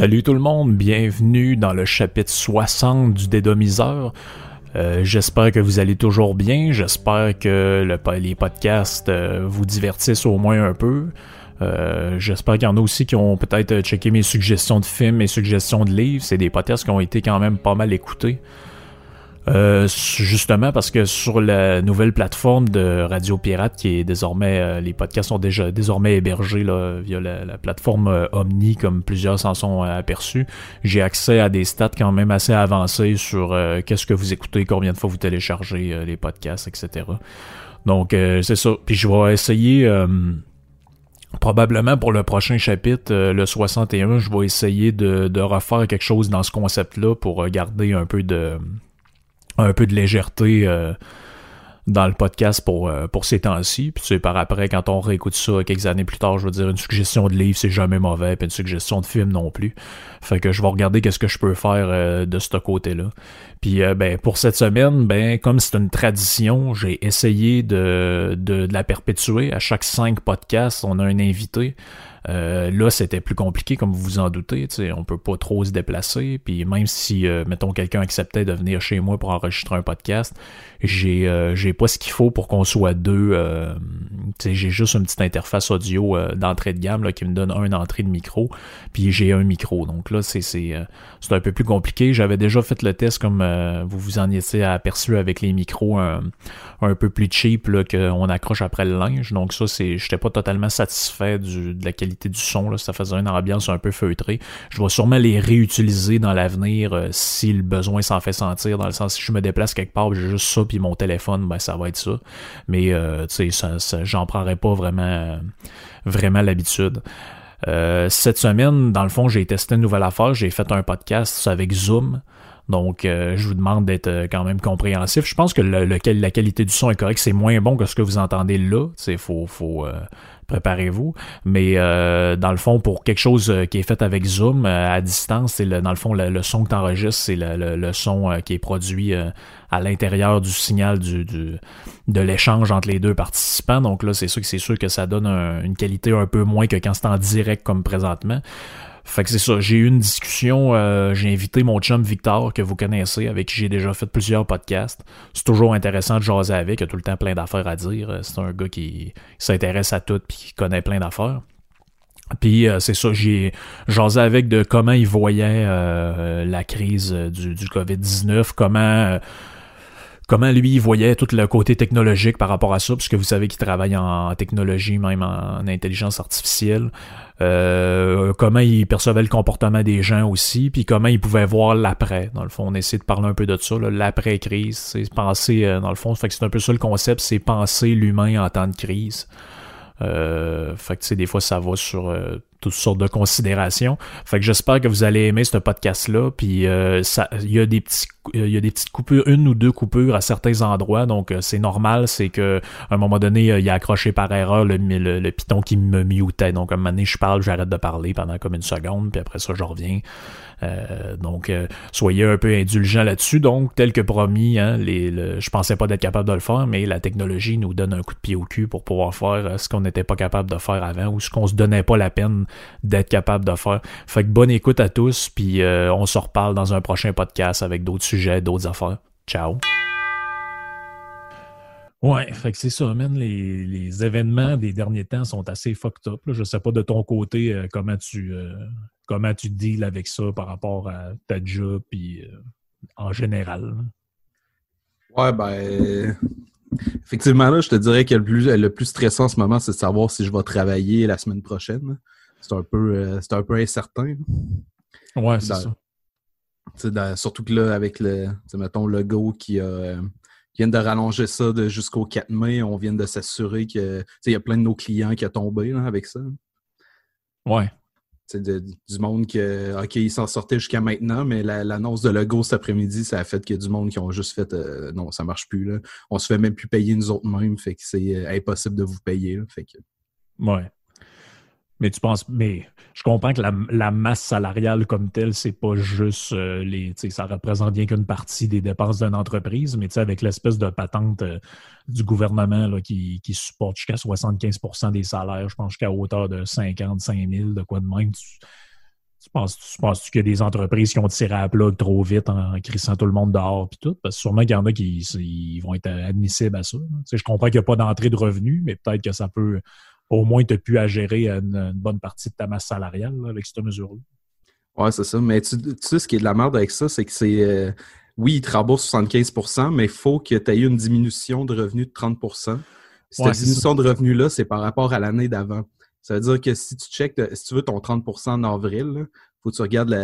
Salut tout le monde, bienvenue dans le chapitre 60 du dédomiseur. Euh, j'espère que vous allez toujours bien, j'espère que les podcasts euh, vous divertissent au moins un peu. Euh, j'espère qu'il y en a aussi qui ont peut-être checké mes suggestions de films, mes suggestions de livres. C'est des podcasts qui ont été quand même pas mal écoutés. Euh, justement parce que sur la nouvelle plateforme de Radio Pirate, qui est désormais, euh, les podcasts sont déjà désormais hébergés là, via la, plateforme euh, Omni, comme plusieurs s'en sont aperçus, j'ai accès à des stats quand même assez avancés sur qu'est-ce que vous écoutez, combien de fois vous téléchargez les podcasts, etc. Donc c'est ça. Puis je vais essayer probablement pour le prochain chapitre, le 61, je vais essayer de, de refaire quelque chose dans ce concept-là pour garder un peu de un peu de légèreté euh, dans le podcast pour, euh, pour ces temps-ci. Puis tu par après, quand on réécoute ça quelques années plus tard, je veux dire, une suggestion de livre, c'est jamais mauvais, puis une suggestion de film non plus. Fait que je vais regarder qu'est-ce que je peux faire euh, de ce côté-là. Puis ben pour cette semaine, ben comme c'est une tradition, j'ai essayé de, de, de, la perpétuer. À chaque cinq podcasts, on a un invité. Euh, là, c'était plus compliqué, comme vous vous en doutez. on peut pas trop se déplacer. Puis même si, euh, mettons, quelqu'un acceptait de venir chez moi pour enregistrer un podcast, j'ai euh, j'ai pas ce qu'il faut pour qu'on soit deux. j'ai juste une petite interface audio d'entrée de gamme là, qui me donne un entrée de micro. Puis j'ai un micro. Donc là, c'est c'est un peu plus compliqué. J'avais déjà fait le test comme vous vous en étiez aperçu avec les micros un, peu plus cheap qu'on accroche après le linge. Donc ça, c'est j'étais pas totalement satisfait du, de la qualité du son, là, ça faisait une ambiance un peu feutrée. Je vais sûrement les réutiliser dans l'avenir euh, si le besoin s'en fait sentir, dans le sens si je me déplace quelque part, j'ai juste ça puis mon téléphone, ben ça va être ça. Mais euh, tu sais, ça, j'en prendrai pas vraiment, vraiment l'habitude. Euh, cette semaine, dans le fond, j'ai testé une nouvelle affaire. J'ai fait un podcast avec Zoom. Donc, je vous demande d'être quand même compréhensif. Je pense que le, la qualité du son est correcte. C'est moins bon que ce que vous entendez là. Il faut, faut, préparez-vous. Mais euh, dans le fond, pour quelque chose euh, qui est fait avec Zoom euh, à distance, c'est dans le fond le, son que tu enregistres, c'est le, son qui est produit à l'intérieur du signal du, de l'échange entre les deux participants. Donc là, c'est sûr que c'est sûr que ça donne une qualité un peu moins que quand c'est en direct comme présentement. Fait que c'est ça, j'ai eu une discussion, euh, j'ai invité mon chum Victor, que vous connaissez, avec qui j'ai déjà fait plusieurs podcasts. C'est toujours intéressant de jaser avec, il a tout le temps plein d'affaires à dire. C'est un gars qui, s'intéresse à tout puis qui connaît plein d'affaires. Puis euh, c'est ça, j'ai jasé avec de comment il voyait euh, la crise du, du COVID-19, comment comment lui il voyait tout le côté technologique par rapport à ça, puisque vous savez qu'il travaille en technologie, même en intelligence artificielle. Euh, comment il percevait le comportement des gens aussi, puis comment il pouvait voir l'après. Dans le fond, on essaie de parler un peu de ça, l'après-crise. C'est penser, euh, dans le fond, c'est un peu ça le concept, c'est penser l'humain en temps de crise. Euh, fait que, des fois, ça va sur euh, toutes sortes de considérations. Fait que j'espère que vous allez aimer ce podcast-là. Puis, euh, il y a des petits, il y a des petites coupures, une ou deux coupures à certains endroits. Donc, c'est normal. C'est que, à un moment donné, il a accroché par erreur le, le, le piton qui me mutait. Donc, à un moment donné, je parle, j'arrête de parler pendant comme une seconde. Puis après ça, je reviens. Euh, donc, euh, soyez un peu indulgents là-dessus. Donc, tel que promis, hein, les, je pensais pas d'être capable de le faire, mais la technologie nous donne un coup de pied au cul pour pouvoir faire euh, ce qu'on n'était pas capable de faire avant ou ce qu'on se donnait pas la peine d'être capable de faire. Fait que bonne écoute à tous, puis on se reparle dans un prochain podcast avec d'autres sujets, d'autres affaires. Ciao! Ouais, fait que c'est ça, man. Les, les, événements des derniers temps sont assez fucked up. Là. Je sais pas de ton côté comment tu comment tu deals avec ça par rapport à ta job puis euh, en général? Ouais, ben. Effectivement, là, je te dirais que le plus, le plus stressant en ce moment, c'est de savoir si je vais travailler la semaine prochaine. C'est un peu, euh, un peu incertain. Ouais, c'est ça. surtout que là, avec le, mettons, le Go qui a, vient de rallonger ça jusqu'au 4 mai, on vient de s'assurer que il y a plein de nos clients qui ont tombé avec ça. Ouais du monde que, OK, ils s'en sortaient jusqu'à maintenant, mais l'annonce de logo cet après-midi, ça a fait que du monde qui ont juste fait euh, non, ça marche plus. Là. On se fait même plus payer nous autres mêmes, fait que c'est euh, impossible de vous payer. fait que... Ouais. Mais tu penses, mais je comprends que la, masse salariale comme telle, c'est pas juste euh, les, ça représente bien qu'une partie des dépenses d'une entreprise, mais avec l'espèce de patente euh, du gouvernement là, qui, qui supporte jusqu'à 75% des salaires, je pense jusqu'à hauteur de 55 000, de quoi de même. Tu penses-tu penses qu'il y a des entreprises qui ont tiré à plat trop vite en crissant tout le monde dehors puis tout? Parce que sûrement qu'il y en a qui vont être admissibles à ça. je comprends qu'il n'y a pas d'entrée de revenus, mais peut-être que ça peut au moins te pu à gérer une, bonne partie de ta masse salariale avec cette mesure-là. Ouais, c'est ça. Mais tu, sais, ce qui est de la merde avec ça, c'est que c'est. Euh, oui, ils te remboursent 75% mais il faut que tu aies eu une diminution de revenus de 30% Cette diminution de revenus-là, c'est par rapport à l'année d'avant. Ça veut dire que si tu checkes, si tu veux ton 30% en avril, il faut que tu regardes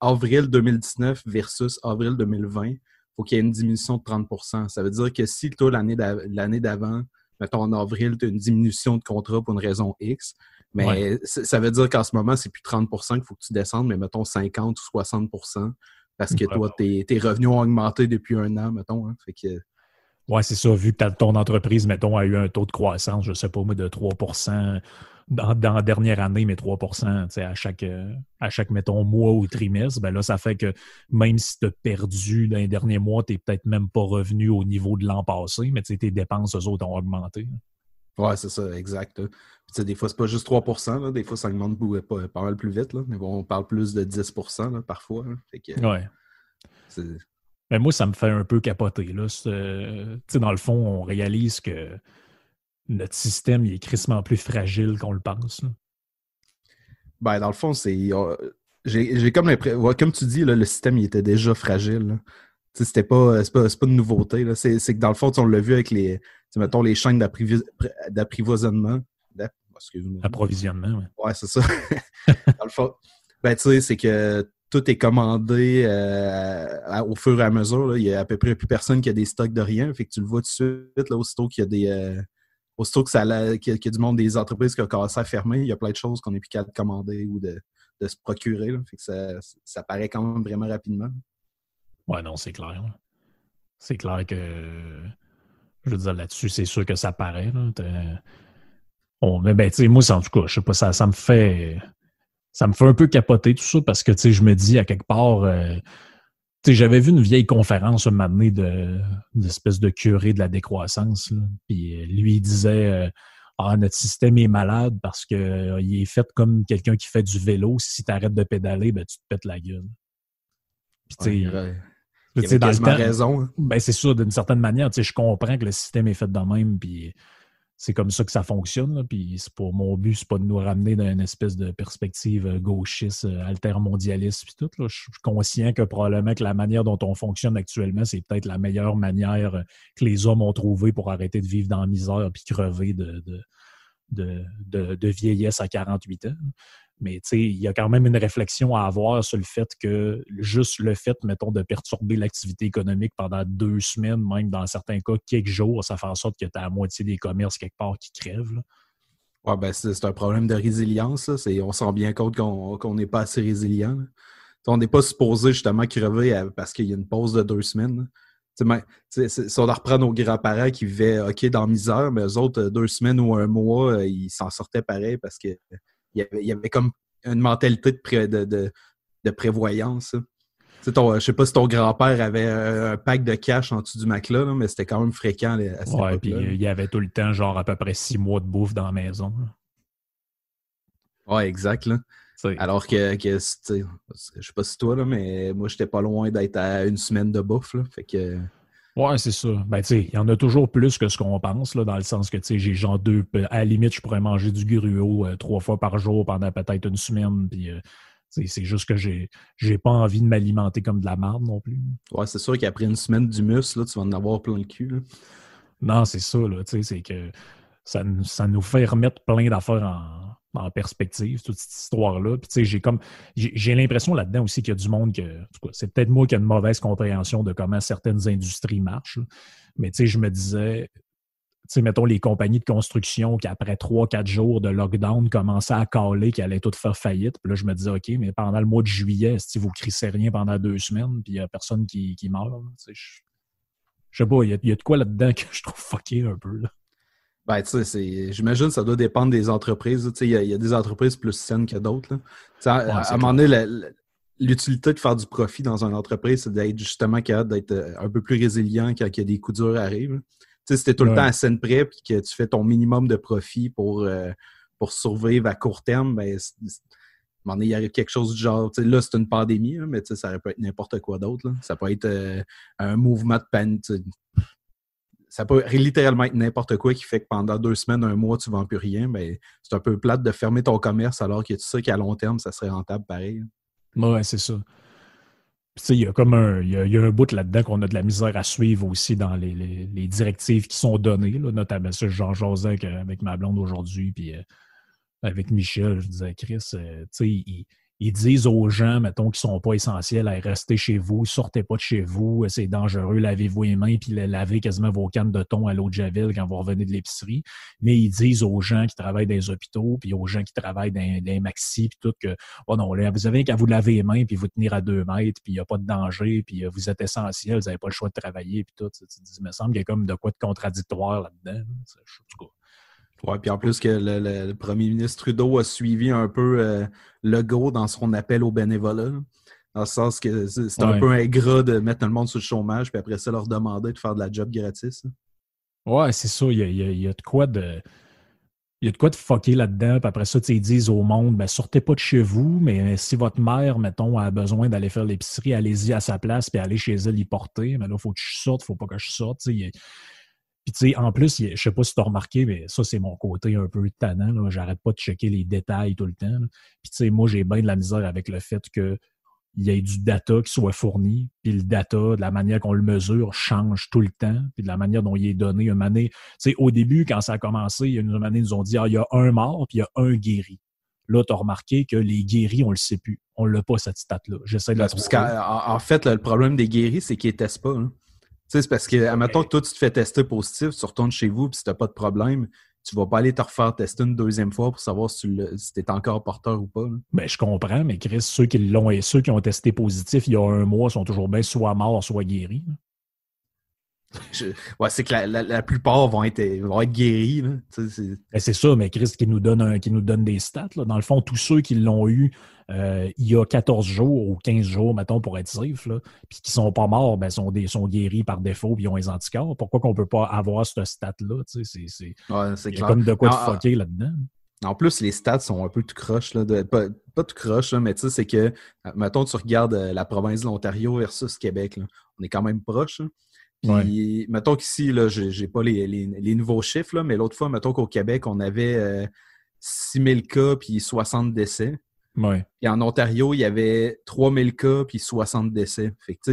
avril 2019 versus avril 2020. Il faut qu'il y ait une diminution de 30% Ça veut dire que si toi, l'année d'avant, mettons en avril, tu as une diminution de contrat pour une raison X, mais ça veut dire qu'en ce moment, c'est plus 30% qu'il faut que tu descendes, mais mettons 50 ou 60% parce que toi, tes, revenus ont augmenté depuis un an, mettons. Hein. fait que, oui, c'est ça. Vu que ton entreprise, mettons, a eu un taux de croissance, je ne sais pas moi, de 3 dans, la dernière année, mais 3 à chaque, euh, à chaque, mettons, mois ou trimestre, ben là, ça fait que même si tu as perdu dans les derniers mois, tu n'es peut-être même pas revenu au niveau de l'an passé, mais tes dépenses, eux autres, ont augmenté. Oui, c'est ça, exact. des fois, c'est pas juste 3 des fois, ça augmente pas, pas mal plus vite. Là. Mais on parle plus de 10 parfois. Oui. Mais moi, ça me fait un peu capoter. Là. Dans le fond, on réalise que notre système il est crissement plus fragile qu'on le pense. Ben, dans le fond, c'est. J'ai comme l'impression. comme tu dis, le système il était déjà fragile. C'était pas, pas, pas, de nouveauté. C'est que dans le fond, on l'a vu avec les, mettons, les chaînes d'apprivoisonnement. Approvisionnement, oui. Ouais, c'est ça. dans le fond, ben, tu sais, c'est que tout est commandé euh, au fur et à mesure. Il y a à peu près plus personne qui a des stocks de rien. Fait que tu le vois tout de suite, là, aussitôt qu'il y a des. Euh, aussitôt que ça qu'il y, a du monde des entreprises qui ont commencé à fermer, il y a plein de choses qu'on n'est plus qu'à commander ou de, se procurer. Que ça, ça paraît quand même vraiment rapidement. Ouais, non, c'est clair. C'est clair que, je veux dire, là-dessus, c'est sûr que ça paraît. mais ben, tu sais, moi, en tout cas, je sais pas, ça, ça me fait. Ça me fait un peu capoter tout ça parce que, tu sais, je me dis, à quelque part, euh, j'avais vu une vieille conférence un moment donné de, d'espèce de curé de la décroissance. puis euh, lui, il disait euh, Ah, notre système est malade parce qu'il est fait comme quelqu'un qui fait du vélo. Si tu arrêtes de pédaler, ben, tu te pètes la gueule. Puis, tu sais, il avait quasiment raison. Hein. Ben, c'est sûr, d'une certaine manière. Je comprends que le système est fait de même, puis c'est comme ça que ça fonctionne. puis c'est pour mon but, c'est pas de nous ramener dans une espèce de perspective euh, gauchiste, euh, altermondialiste, puis tout. Je suis conscient que probablement que la manière dont on fonctionne actuellement, c'est peut-être la meilleure manière euh, que les hommes ont trouvé pour arrêter de vivre dans la misère puis crever de, de, de vieillesse à 48 ans. Mais il y a quand même une réflexion à avoir sur le fait que juste le fait, mettons, de perturber l'activité économique pendant deux semaines, même dans certains cas, quelques jours, ça fait en sorte que tu as la moitié des commerces quelque part qui crèvent. Ouais, ben c'est un problème de résilience. On se rend bien compte qu'on n'est pas assez résilient. On n'est pas supposé justement crever parce qu'il y a une pause de deux semaines. si on reprend nos grands-parents qui vivaient OK dans la misère, mais eux autres, deux semaines ou un mois, ils s'en sortaient pareil parce que il y avait, comme une mentalité de, de, prévoyance. Je ne sais pas si ton grand-père avait un pack de cash en dessous du matelas, mais c'était quand même fréquent à cette puis il y avait tout le temps, genre à peu près six mois de bouffe dans la maison. Oui, exact. Alors que, que je sais pas si toi, là, mais moi, j'étais pas loin d'être à une semaine de bouffe. fait que Ouais, c'est ça. Ben, tu il y en a toujours plus que ce qu'on pense, là, dans le sens que, tu sais, j'ai genre deux. À la limite, je pourrais manger du gruau euh, trois fois par jour pendant peut-être une semaine. Puis, euh, c'est juste que j'ai j'ai pas envie de m'alimenter comme de la merde non plus. Ouais, c'est sûr qu'après une semaine d'humus, là, tu vas en avoir plein le cul. Non, c'est ça, là. Tu sais, c'est que ça, ça nous fait remettre plein d'affaires en en perspective, toute cette histoire-là. Puis, tu sais, j'ai comme, j'ai l'impression là-dedans aussi qu'il y a du monde que, c'est peut-être moi qui ai une mauvaise compréhension de comment certaines industries marchent. Mais, tu sais, je me disais, tu sais, mettons les compagnies de construction qui, après trois, quatre jours de lockdown, commençaient à caler, qui allaient toutes faire faillite. Puis là, je me disais, OK, mais pendant le mois de juillet, si vous crissez rien pendant deux semaines, puis il n'y a personne qui, qui meurt, je, je sais pas, il y, a, de quoi là-dedans que je trouve fucké un peu. Là. Ben, tu sais, j'imagine que ça doit dépendre des entreprises. Il y, a des entreprises plus saines que d'autres. À, à, un moment donné, l'utilité de faire du profit dans une entreprise, c'est d'être justement capable d'être euh, un peu plus résilient quand il y a des coups durs arrivent. Si tu es tout le temps à scène près et que tu fais ton minimum de profit pour, euh, pour survivre à court terme, ben, il arrive quelque chose du genre, là, c'est une pandémie, mais ça aurait pu être n'importe quoi d'autre. Ça peut être euh, un mouvement de panique. Ça peut littéralement être n'importe quoi qui fait que pendant deux semaines, un mois, tu ne vends plus rien. Mais c'est un peu plate de fermer ton commerce alors que tu sais qu'à long terme, ça serait rentable pareil. Ouais, c'est ça. Il y a comme un, y a, un bout là-dedans qu'on a de la misère à suivre aussi dans les, directives qui sont données, notamment ça, Jean José avec, ma blonde aujourd'hui, puis euh, avec Michel, je disais, Chris, euh, tu sais, ils, disent aux gens, mettons, qui sont pas essentiels, à rester chez vous, sortez pas de chez vous, c'est dangereux, lavez-vous les mains, puis lavez quasiment vos cannes de thon à l'eau de Javel quand vous revenez de l'épicerie. Mais ils disent aux gens qui travaillent dans les hôpitaux, puis aux gens qui travaillent dans, les maxi, puis tout, que, oh non, vous avez qu'à vous laver les mains, puis vous tenir à deux mètres, puis il n'y a pas de danger, puis euh, vous êtes essentiel, vous n'avez pas le choix de travailler, puis tout. Il me semble qu'il y a comme de quoi de contradictoire là-dedans. Oui, puis en plus que le, premier ministre Trudeau a suivi un peu euh, le go dans son appel au bénévolat. Dans le sens que c'est un peu ingrat de mettre le monde sur le chômage, puis après ça, leur demander de faire de la job gratis. Ouais, c'est ça. Il y, a, de quoi de. Il y a de quoi de fucker là-dedans, puis après ça, ils disent au monde, ben, sortez pas de chez vous, mais si votre mère, mettons, a besoin d'aller faire l'épicerie, allez-y à sa place, puis allez chez elle y porter. Mais là, il faut que je sorte, il faut pas que je sorte. Puis, tu sais, en plus, je sais pas si tu as remarqué, mais ça, c'est mon côté un peu tannant. J'arrête pas de checker les détails tout le temps. Puis, tu sais, moi, j'ai bien de la misère avec le fait que il y ait du data qui soit fourni, puis le data, de la manière qu'on le mesure, change tout le temps, puis de la manière dont il est donné. Une année, tu sais, au début, quand ça a commencé, il y a une année, ils nous ont dit, ah, il y a un mort, puis il y a un guéri. Là, tu as remarqué que les guéris, on le sait plus. On l'a pas, cette stat-là. J'essaie de Parce qu'en fait, le problème des guéris, c'est qu'ils ne testent pas. Hein sais, c'est parce que, admettons que toi, tu te fais tester positif, tu retournes chez vous, puis si tu n'as pas de problème, tu vas pas aller te refaire tester une deuxième fois pour savoir si tu es encore porteur ou pas. Ben, je comprends, mais Chris, ceux qui l'ont et ceux qui ont testé positif il y a un mois sont toujours bien soit morts, soit guéris. Ouais, c'est que la, plupart vont être, vont être guéris. Ben, c'est ça, mais Chris qui nous donne, qui nous donne des stats. Là. Dans le fond, tous ceux qui l'ont eu euh, il y a 14 jours ou 15 jours, mettons, pour être safe, là, puis qui sont pas morts, ben, sont, des, sont guéris par défaut puis ils ont les anticorps. Pourquoi qu'on peut pas avoir ce stat-là? C'est ouais, comme de quoi de fucker là-dedans. En plus, les stats sont un peu tout croche. Là, pas, tout croche, mais tu sais, c'est que, mettons, tu regardes euh, la province de l'Ontario versus Québec. on est quand même proche. Puis, mettons qu'ici, je n'ai pas les, nouveaux chiffres, là, mais l'autre fois, mettons qu'au Québec, on avait 6000 euh, cas puis 60 décès. Et en Ontario, il y avait 3000 cas puis 60 décès. Fait que,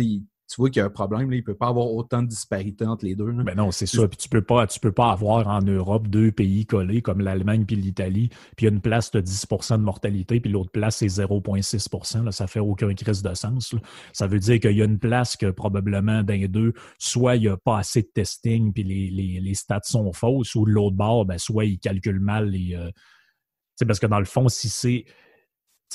tu vois qu'il y a un problème. Là. Il ne peut pas avoir autant de disparités entre les deux. Ben non, c'est ça. Puis tu ne peux, pas, peux pas avoir en Europe deux pays collés comme l'Allemagne puis l'Italie, puis une place de 10% de mortalité, puis l'autre place, c'est 0,6% Ça fait aucun crise de sens. Ça veut dire qu'il y a une place que probablement les deux, soit il n'y a pas assez de testing, puis les, les, stats sont fausses, ou de l'autre bord, ben, soit ils calculent mal les. Euh, parce que dans le fond, si c'est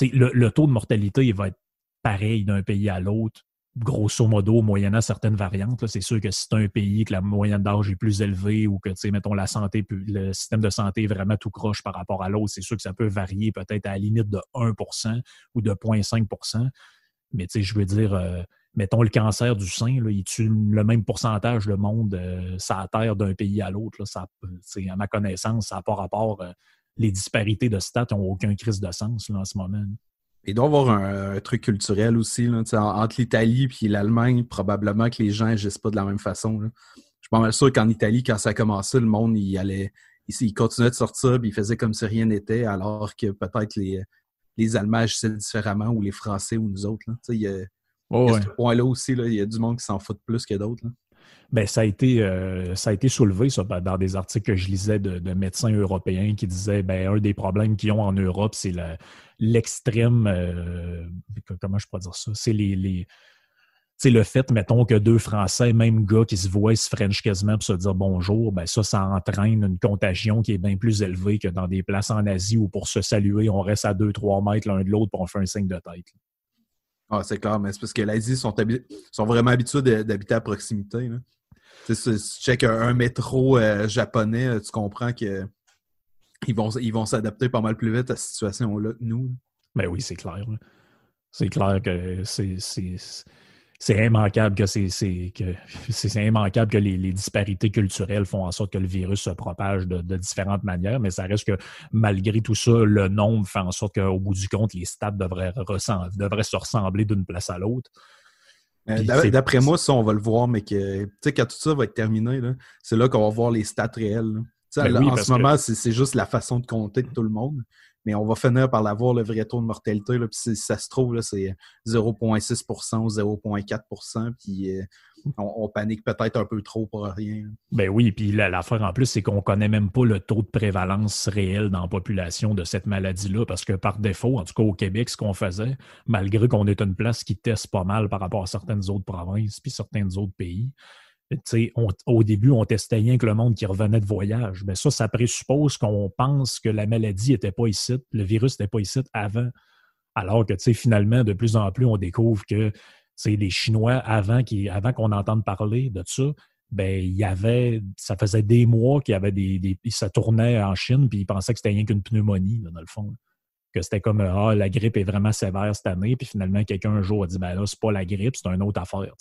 le, taux de mortalité, il va être pareil d'un pays à l'autre, grosso modo, moyennant certaines variantes. C'est sûr que si c'est un pays que la moyenne d'âge est plus élevée ou que, mettons, la santé, le système de santé est vraiment tout croche par rapport à l'autre, c'est sûr que ça peut varier peut-être à la limite de 1% ou de 0,5% Mais je veux dire, euh, mettons le cancer du sein, il tue le même pourcentage de monde euh, sur Terre d'un pays à l'autre. À ma connaissance, ça n'a pas rapport. Euh, les disparités de stats n'ont aucun crise de sens en ce moment. Il doit y avoir un, truc culturel aussi. Là, entre l'Italie et l'Allemagne, probablement que les gens n'agissent pas de la même façon. Je suis pas mal sûr qu'en Italie, quand ça a commencé, le monde il allait. Il, continuait de sortir et il faisait comme si rien n'était, alors que peut-être les, les Allemands agissaient différemment ou les Français ou nous autres. Il y a, ce point-là aussi, il y a du monde qui s'en fout plus que d'autres. Ben, ça, a été, euh, ça a été soulevé ben, dans des articles que je lisais de, médecins européens qui disaient ben, un des problèmes qu'ils ont en Europe, c'est l'extrême. Euh, comment je pourrais dire ça? C'est les. le fait, mettons, que deux Français, même gars qui se voient, se French quasiment pour se dire bonjour, ben ça, ça entraîne une contagion qui est bien plus élevée que dans des places en Asie où pour se saluer, on reste à 2-3 mètres l'un de l'autre pour on fait un signe de tête. Ah, c'est clair, mais c'est parce que l'Asie sont, sont vraiment habitués d'habiter à proximité. Là. Si tu check un, métro euh, japonais, euh, tu comprends que ils vont ils vont s'adapter pas mal plus vite à cette situation-là que nous. Ben oui, c'est clair. C'est clair que c'est. C'est immanquable que c'est que c'est immanquable que les, disparités culturelles font en sorte que le virus se propage de, différentes manières, mais ça reste que malgré tout ça, le nombre fait en sorte qu'au bout du compte, les stats devraient, devraient se ressembler d'une place à l'autre. D'après moi, ça, on va le voir, mais que quand tout ça va être terminé, c'est là, qu'on va voir les stats réelles. Ben en ce moment, c'est juste la façon de compter de tout le monde mais on va finir par l'avoir, le vrai taux de mortalité. Là, puis si ça se trouve, c'est 0,6 ou 0,4 puis euh, on, panique peut-être un peu trop pour rien. Ben oui, puis l'affaire en plus, c'est qu'on ne connaît même pas le taux de prévalence réel dans la population de cette maladie-là, parce que par défaut, en tout cas au Québec, ce qu'on faisait, malgré qu'on est une place qui teste pas mal par rapport à certaines autres provinces, puis certains autres pays, au début, on testait rien que le monde qui revenait de voyage. Mais ça, ça présuppose qu'on pense que la maladie n'était pas ici, le virus n'était pas ici avant. Alors que finalement, de plus en plus, on découvre que les Chinois, avant qu'on entende parler de ça, ben, il y avait, ça faisait des mois qu'il y avait des, des, ça tournait en Chine, puis ils pensaient que c'était rien qu'une pneumonie, dans le fond que c'était comme ah, la grippe est vraiment sévère cette année, puis finalement quelqu'un un jour a dit ben là, c'est pas la grippe, c'est une autre affaire.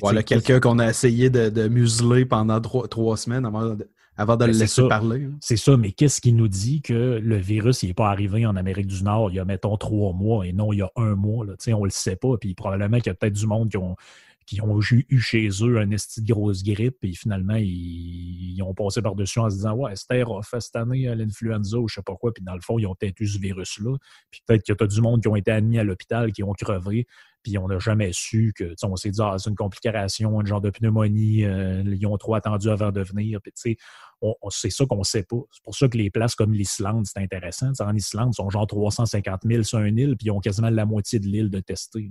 voilà, quelqu'un qu'on a essayé de, museler pendant trois, semaines avant de, avant de le laisser parler. Hein. C'est ça, mais qu'est-ce qui nous dit que le virus n'est pas arrivé en Amérique du Nord il y a, mettons, trois mois et non il y a un mois? Là. On le sait pas, puis probablement qu'il y a peut-être du monde qui ont qui ont eu chez eux un esti de grosse grippe, et finalement, ils, ont passé par-dessus en se disant Ouais, c'était rough cette année, euh, l'influenza ou je sais pas quoi, puis dans le fond, ils ont peut-être eu ce virus-là. Puis peut-être qu'il y a du monde qui ont été admis à l'hôpital, qui ont crevé, puis on n'a jamais su que, on s'est dit, ah, c'est une complication, un genre de pneumonie, euh, ils ont trop attendu avant de venir. Puis, tu sais, c'est ça qu'on ne sait pas. C'est pour ça que les places comme l'Islande, c'est intéressant. en Islande, ils sont genre 350 000 sur une île, puis ils ont quasiment la moitié de l'île de tester.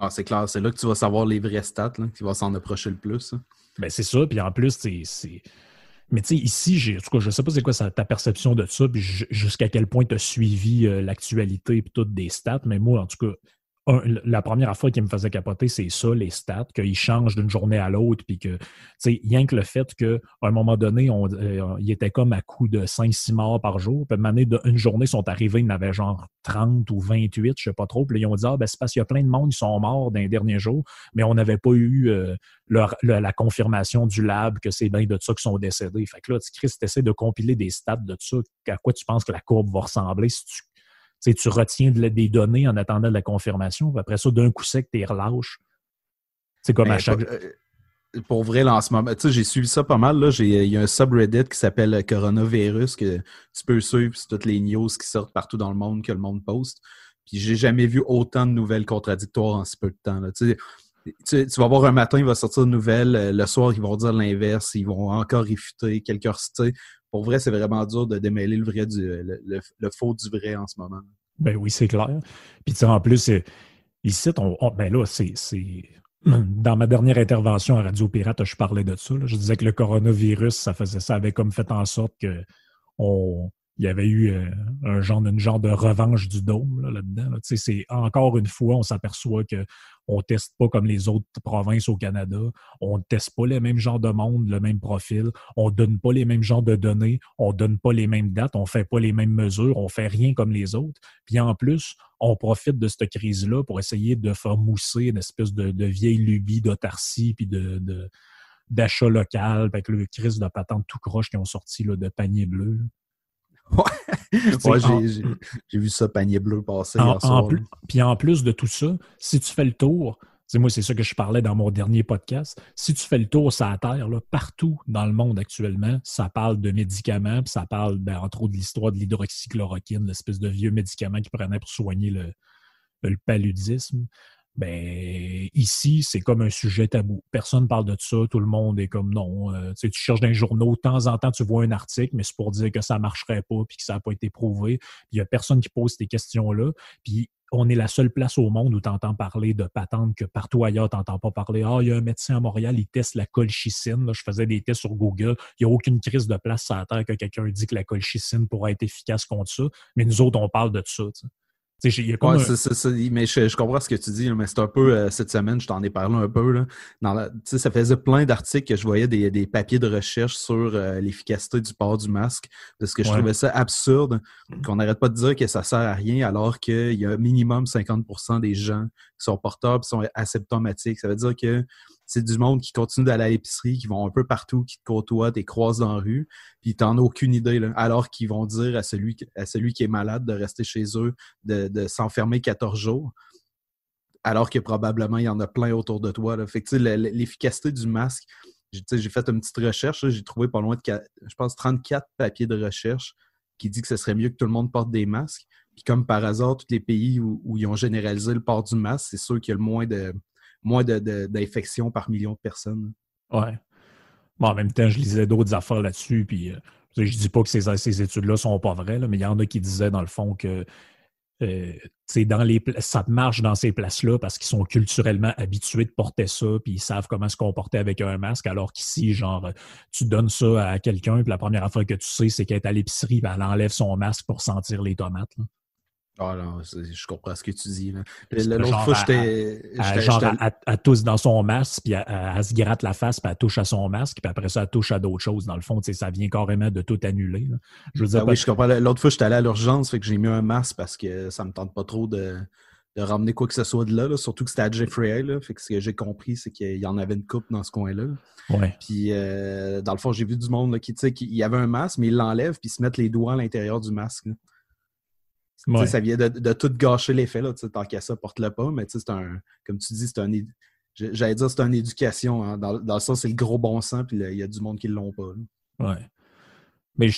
Ah, c'est clair, c'est là que tu vas savoir les vrais stats, là, qui va s'en approcher le plus. Hein. Ben, c'est ça, puis en plus, c'est. Mais tu sais, ici, en tout cas, je sais pas c'est quoi ta perception de ça, puis jusqu'à quel point tu as suivi euh, l'actualité et toutes des stats, mais moi, en tout cas, la première fois qui me faisait capoter, c'est ça, les stats, qu'ils changent d'une journée à l'autre, puis que, tu sais, rien que le fait qu'à un moment donné, on, euh, il était comme à coup de 5-6 morts par jour, puis de une journée, ils sont arrivés, ils en avaient genre 30 ou 28, je sais pas trop, puis ils ont dit, ah, ben, c'est parce qu'il y a plein de monde, ils sont morts dans les derniers jours, mais on n'avait pas eu euh, la confirmation du lab que c'est bien de ça qui sont décédés. Fait que là, tu essaies de compiler des stats de ça, à quoi tu penses que la courbe va ressembler si tu tu retiens des données en attendant de la confirmation. Après ça, d'un coup sec, tu relâches. C'est comme à chaque. Euh, pour vrai, là, en ce moment, j'ai suivi ça pas mal. Là. Il y a un subreddit qui s'appelle Coronavirus que tu peux suivre, c'est toutes les news qui sortent partout dans le monde que le monde poste. Puis j'ai jamais vu autant de nouvelles contradictoires en si peu de temps. Tu, vas voir un matin, il va sortir de nouvelles. Euh, le soir, ils vont dire l'inverse. Ils vont encore réfuter quelques pour vrai, c'est vraiment dur de démêler le vrai du le, faux du vrai en ce moment. Ben oui, c'est clair. Puis en plus, ici, on, ben là, c'est. Dans ma dernière intervention à Radio Pirate, je parlais de ça. Je disais que le coronavirus, ça faisait ça avait comme fait en sorte que on, il y avait eu euh, un genre, genre de revanche du dôme là-dedans. Encore une fois, on s'aperçoit qu'on ne teste pas comme les autres provinces au Canada. On ne teste pas les mêmes genres de monde, le même profil. On ne donne pas les mêmes genres de données. On ne donne pas les mêmes dates. On fait pas les mêmes mesures. On fait rien comme les autres. Puis en plus, on profite de cette crise-là pour essayer de faire mousser une espèce de, vieille lubie d'autarcie puis de, d'achat local, avec le crise de patente tout croche qui ont sorti là, de panier bleu. Ouais, j'ai vu ça, panier bleu passer. puis en plus de tout ça, si tu fais le tour, moi, c'est ça que je parlais dans mon dernier podcast. Si tu fais le tour sur la Terre, là, partout dans le monde actuellement, ça parle de médicaments, puis ça parle, ben, entre autres, de l'histoire de l'hydroxychloroquine, l'espèce de vieux médicament qu'ils prenaient pour soigner le, le paludisme. Ben, ici, c'est comme un sujet tabou. Personne ne parle de ça. Tout le monde est comme non. Euh, tu cherches dans les journaux, de temps en temps, tu vois un article, mais c'est pour dire que ça ne marcherait pas puis que ça n'a pas été prouvé. Il n'y a personne qui pose ces questions-là. Puis on est la seule place au monde où tu entends parler de patentes que partout ailleurs, tu n'entends pas parler. Ah, il y a un médecin à Montréal, il teste la colchicine. je faisais des tests sur Google. Il n'y a aucune crise de place sur la Terre que quelqu'un dit que la colchicine pourrait être efficace contre ça. Mais nous autres, on parle de ça. Y a mais je, comprends ce que tu dis, mais c'est un peu euh, cette semaine, je t'en ai parlé un peu. Là, dans ça faisait plein d'articles que je voyais des, des papiers de recherche sur euh, l'efficacité du port du masque, parce que je trouvais ça absurde qu'on n'arrête pas de dire que ça sert à rien alors qu'il y a minimum 50% des gens qui sont porteurs et sont asymptomatiques. Ça veut dire que c'est du monde qui continue d'aller à l'épicerie, qui vont un peu partout, qui te côtoient, t'es croises dans la rue, puis t'en as aucune idée, alors qu'ils vont dire à celui, qui est malade de rester chez eux, de, s'enfermer 14 jours, alors que probablement il y en a plein autour de toi. Fait l'efficacité du masque, j'ai fait une petite recherche, j'ai trouvé pas loin de, je pense, 34 papiers de recherche qui dit que ce serait mieux que tout le monde porte des masques. Puis comme par hasard, tous les pays où, où ils ont généralisé le port du masque, c'est ceux qui ont le moins de, moins d'infections de, par million de personnes. Ouais. Bon, en même temps, je lisais d'autres affaires là-dessus, puis euh, je dis pas que ces, ces études-là sont pas vraies, mais il y en a qui disaient, dans le fond, que euh, dans les, ça marche dans ces places-là parce qu'ils sont culturellement habitués de porter ça, puis ils savent comment se comporter avec un masque, alors qu'ici, genre, tu donnes ça à quelqu'un, puis la première affaire que tu sais, c'est qu'elle est à l'épicerie, elle enlève son masque pour sentir les tomates. Ah non, je comprends ce que tu dis. L'autre fois, j'étais. Genre, elle, tousse dans son masque, puis elle, se gratte la face, puis elle touche à son masque, puis après ça, elle touche à d'autres choses. Dans le fond, ça vient carrément de tout annuler. Je veux dire, ben oui, je comprends. L'autre fois, j'étais allé à l'urgence, fait que j'ai mis un masque parce que ça me tente pas trop de, de ramener quoi que ce soit de là, surtout que c'était à Jeffrey Là, fait que ce que j'ai compris, c'est qu'il y en avait une coupe dans ce coin-là. Ouais. Puis, euh, dans le fond, j'ai vu du monde là, qui, tu sais, il y avait un masque, mais ils l'enlèvent, puis ils se mettent les doigts à l'intérieur du masque. Ça vient de, tout gâcher l'effet, là, tant qu'à ça, porte-le pas, mais c'est un, comme tu dis, c'est un, j'allais dire, c'est une éducation, hein, dans, dans, le sens, c'est le gros bon sens, puis il y a du monde qui ne l'ont pas. Ouais. Mais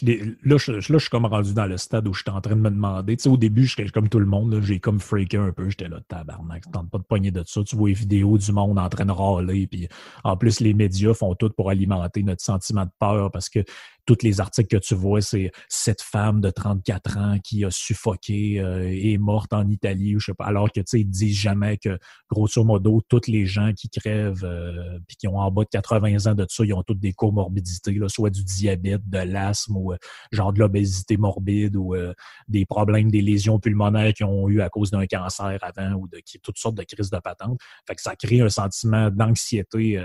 là, je, suis comme rendu dans le stade où je suis en train de me demander. Tu sais, au début, j'étais comme tout le monde, j'ai comme freaké un peu. J'étais là, tabarnak, tente pas de poigner de ça. Tu vois les vidéos du monde en train de râler. Puis en plus, les médias font tout pour alimenter notre sentiment de peur parce que tous les articles que tu vois, c'est cette femme de 34 ans qui a suffoqué euh, et est morte en Italie ou je sais pas. Alors que tu sais, ils disent jamais que grosso modo, tous les gens qui crèvent euh, puis qui ont en bas de 80 ans de ça, ils ont toutes des comorbidités, là, soit du diabète, de l'asthme ou euh, genre de l'obésité morbide ou des problèmes, des lésions pulmonaires qu'ils ont eu à cause d'un cancer avant ou de toutes sortes de crises de patente. Fait que ça crée un sentiment d'anxiété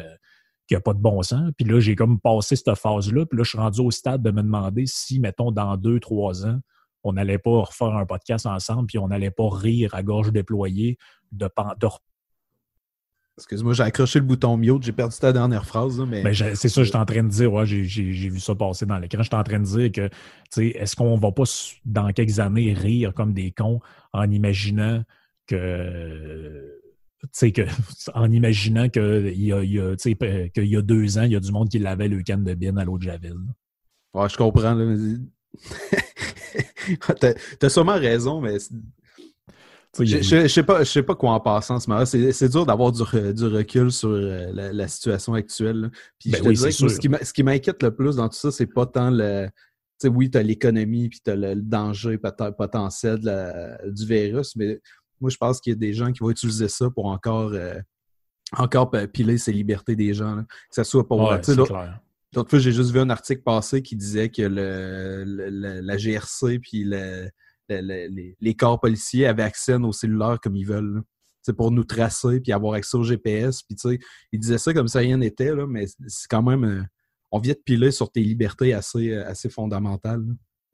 qui n'a pas de bon sens. Puis là, j'ai comme passé cette phase-là. Puis là, je suis rendu au stade de me demander si, mettons, dans deux, trois ans, on n'allait pas refaire un podcast ensemble, puis on n'allait pas rire à gorge déployée de, de Excuse-moi, j'ai accroché le bouton mute, j'ai perdu ta dernière phrase. mais ben, c'est ça, j'étais en train de dire, ouais, j'ai vu ça passer dans l'écran. J'étais en train de dire que, tu sais, est-ce qu'on va pas, dans quelques années, rire comme des cons en imaginant que que, en imaginant qu'il y, a, y, a, y a deux ans, il y a du monde qui lavait le canne de bin à l'eau de Javel. Ouais, je comprends. t'as, as sûrement raison, mais je ne sais, pas, sais pas quoi en passant ce moment C'est, dur d'avoir du, du, recul sur euh, la, situation actuelle. Puis ben ce qui, m'inquiète le plus dans tout ça, c'est pas tant le. oui, tu as l'économie puis tu as le, danger potentiel du virus, mais moi, je pense qu'il y a des gens qui vont utiliser ça pour encore, euh, encore piler ces libertés des gens. Que ce soit pour. Ouais, L'autre fois, j'ai juste vu un article passé qui disait que le, la GRC puis les, corps policiers avaient accès à nos cellulaires comme ils veulent. C'est pour nous tracer puis avoir accès au GPS. Puis, tu sais, ils disaient ça comme ça rien n'était, mais c'est quand même. Euh, on vient de piler sur tes libertés assez, assez fondamentales.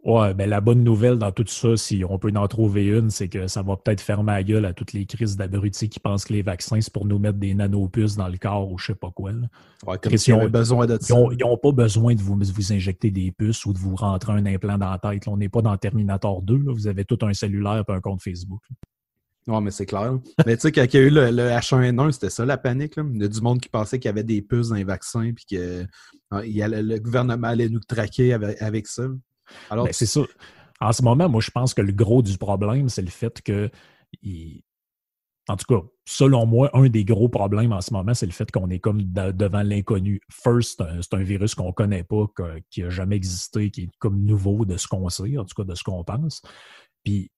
Ouais, ben la bonne nouvelle dans tout ça, si on peut en trouver une, c'est que ça va peut-être fermer la gueule à toutes les crises d'abrutis qui pensent que les vaccins, c'est pour nous mettre des nanopuces dans le corps ou je sais pas quoi. Ouais, comme ils ont, besoin de Ils n'ont pas besoin de vous, vous injecter des puces ou de vous rentrer un implant dans la tête. on n'est pas dans Terminator 2. Vous avez tout un cellulaire et un compte Facebook. Oui, mais c'est clair. mais tu sais, quand il y a eu le, H1N1, c'était ça la panique. Il y a du monde qui pensait qu'il y avait des puces dans les vaccins puis que ah, le gouvernement allait nous traquer avec ça. Alors, c'est ça. En ce moment, moi, je pense que le gros du problème, c'est le fait que. En tout cas, selon moi, un des gros problèmes en ce moment, c'est le fait qu'on est comme devant l'inconnu. First, c'est un, virus qu'on ne connaît pas, qui n'a jamais existé, qui est comme nouveau de ce qu'on sait, en tout cas de ce qu'on pense. Puis,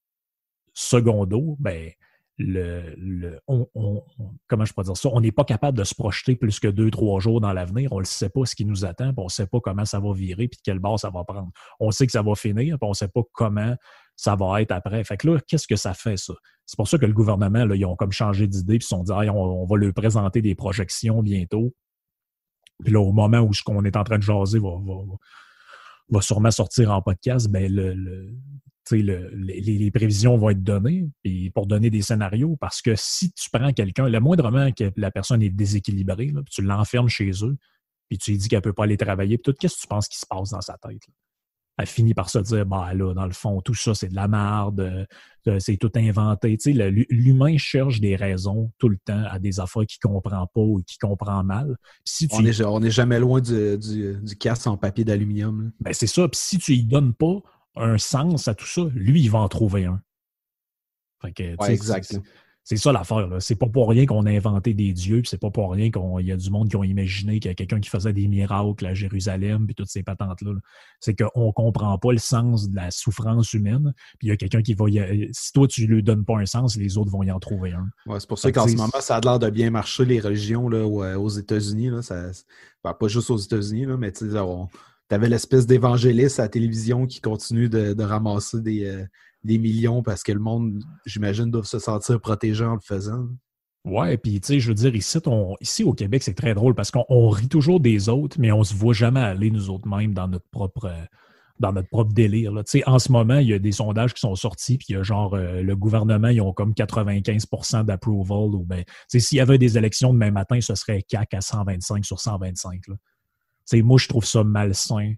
secondo, ben, on, comment je peux dire ça, on n'est pas capable de se projeter plus que deux, trois jours dans l'avenir. On ne sait pas ce qui nous attend, on ne sait pas comment ça va virer, puis de quel bord ça va prendre. On sait que ça va finir, puis on ne sait pas comment ça va être après. Fait que là, qu'est-ce que ça fait, ça? C'est pour ça que le gouvernement, là, ils ont comme changé d'idée, puis ils se sont dit, on, va leur présenter des projections bientôt. Puis là, au moment où ce qu'on est en train de jaser va, va, sûrement sortir en podcast, ben le, les, prévisions vont être données puis pour donner des scénarios parce que si tu prends quelqu'un, le moindrement que la personne est déséquilibrée, puis tu l'enfermes chez eux, puis tu lui dis qu'elle ne peut pas aller travailler, puis tout, qu'est-ce que tu penses qui se passe dans sa tête? Elle finit par se dire, bah là, dans le fond, tout ça, c'est de la merde, euh, c'est tout inventé. Tu sais, l'humain cherche des raisons tout le temps à des affaires qu'il ne comprend pas ou qu'il comprend mal. Si tu on n'est jamais loin du, du, du casse en papier d'aluminium. Ben c'est ça. Puis si tu lui donnes pas un sens à tout ça, lui, il va en trouver un. Fait que, exact. C'est ça l'affaire. C'est pas pour rien qu'on a inventé des dieux, c'est pas pour rien qu'il y a du monde qui ont imaginé qu'il y a quelqu'un qui faisait des miracles à Jérusalem, puis toutes ces patentes-là. C'est qu'on comprend pas le sens de la souffrance humaine, puis il y a quelqu'un qui va y... Si toi, tu lui donnes pas un sens, les autres vont y en trouver un. Ouais, c'est pour ça qu'en ce moment, ça a l'air de bien marcher, les religions là, euh, aux États-Unis. Ça... Ben, pas juste aux États-Unis, mais tu avais l'espèce d'évangéliste à la télévision qui continue de, ramasser des... Euh, des millions parce que le monde, j'imagine, doit se sentir protégé en le faisant. Ouais, puis tu sais, je veux dire, ici, ici au Québec, c'est très drôle parce qu'on rit toujours des autres, mais on se voit jamais aller nous autres mêmes dans notre propre dans notre propre délire. En ce moment, il y a des sondages qui sont sortis, puis il y a genre euh, le gouvernement, ils ont comme 95% d'approval. Ben, s'il y avait des élections demain matin, ce serait CAC à 125 sur 125. Là. Moi, je trouve ça malsain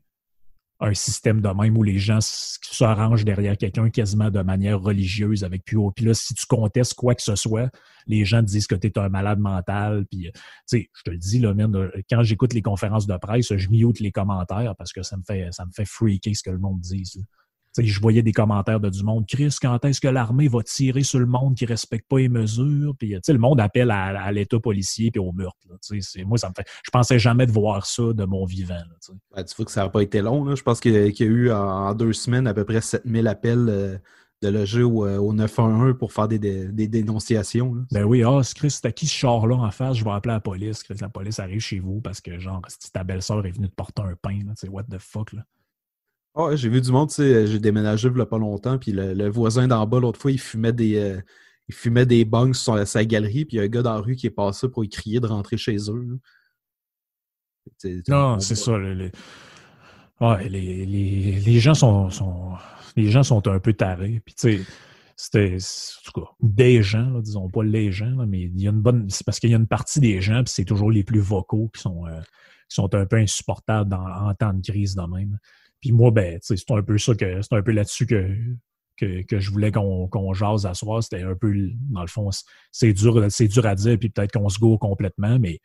un système de même où les gens s'arrangent derrière quelqu'un quasiment de manière religieuse avec plus haut. Puis là, si tu contestes quoi que ce soit, les gens te disent que tu es un malade mental. Puis, euh, tu sais, je te le dis, là, même, quand j'écoute les conférences de presse, je mute les commentaires parce que ça me fait, ça me fait freaker ce que le monde dit je voyais des commentaires de du monde. Chris, quand est-ce que l'armée va tirer sur le monde qui ne respecte pas les mesures? Puis, le monde appelle à, l'État policier et au meurtre. moi, ça me fait. Je pensais jamais de voir ça de mon vivant. tu ben, vois que ça n'a pas été long. Je pense qu'il y a eu en, deux semaines à peu près 7000 appels. Euh, de loger au, euh, au, 911 pour faire des, dénonciations. Ben oui, ah, Chris, c'est à qui ce char-là en face? Je vais appeler la police. Chris, la police arrive chez vous parce que, genre, si ta belle-sœur est venue te porter un pain, c'est what the fuck, là. Ah j'ai vu du monde, tu sais, j'ai déménagé il n'y a pas longtemps, puis le, voisin d'en bas, l'autre fois, il fumait des, euh, il fumait des bangs sur sa galerie, puis il y a un gars dans la rue qui est passé pour lui crier de rentrer chez eux. non, c'est ça. Les, les, les, gens sont, sont, les gens sont un peu tarés. Puis, tu sais, c'était, en tout cas, des gens, disons pas les gens, mais il y a une bonne. C'est parce qu'il y a une partie des gens, puis c'est toujours les plus vocaux qui sont, euh, qui sont un peu insupportables en temps de crise de même. Puis moi, ben, c'est un peu ça que c'est un peu là-dessus que, que, je voulais qu'on jase à soir. C'était un peu, dans le fond, c'est dur, dur à dire, puis peut-être qu'on se gourre complètement, mais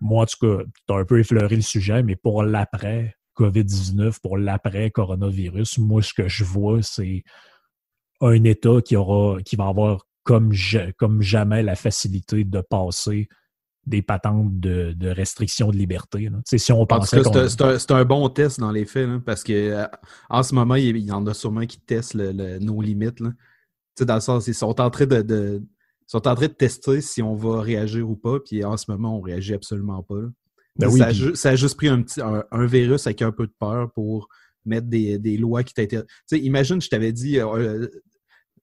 moi, en tout cas, tu as un peu effleuré le sujet, mais pour l'après COVID-19, pour l'après coronavirus, moi, ce que je vois, c'est un État qui aura, qui va avoir comme jamais la facilité de passer des patentes de, de restriction de liberté. Si on c'est un, bon test dans les faits, parce que euh, en ce moment, il y en a sûrement qui testent nos limites. Là. Dans le sens, ils sont en train de, sont en train de tester si on va réagir ou pas, puis en ce moment, on réagit absolument pas. Ben ça, a, juste pris un, petit, un, virus avec un peu de peur pour mettre des, lois qui t'intéressent. Imagine, je t'avais dit, euh,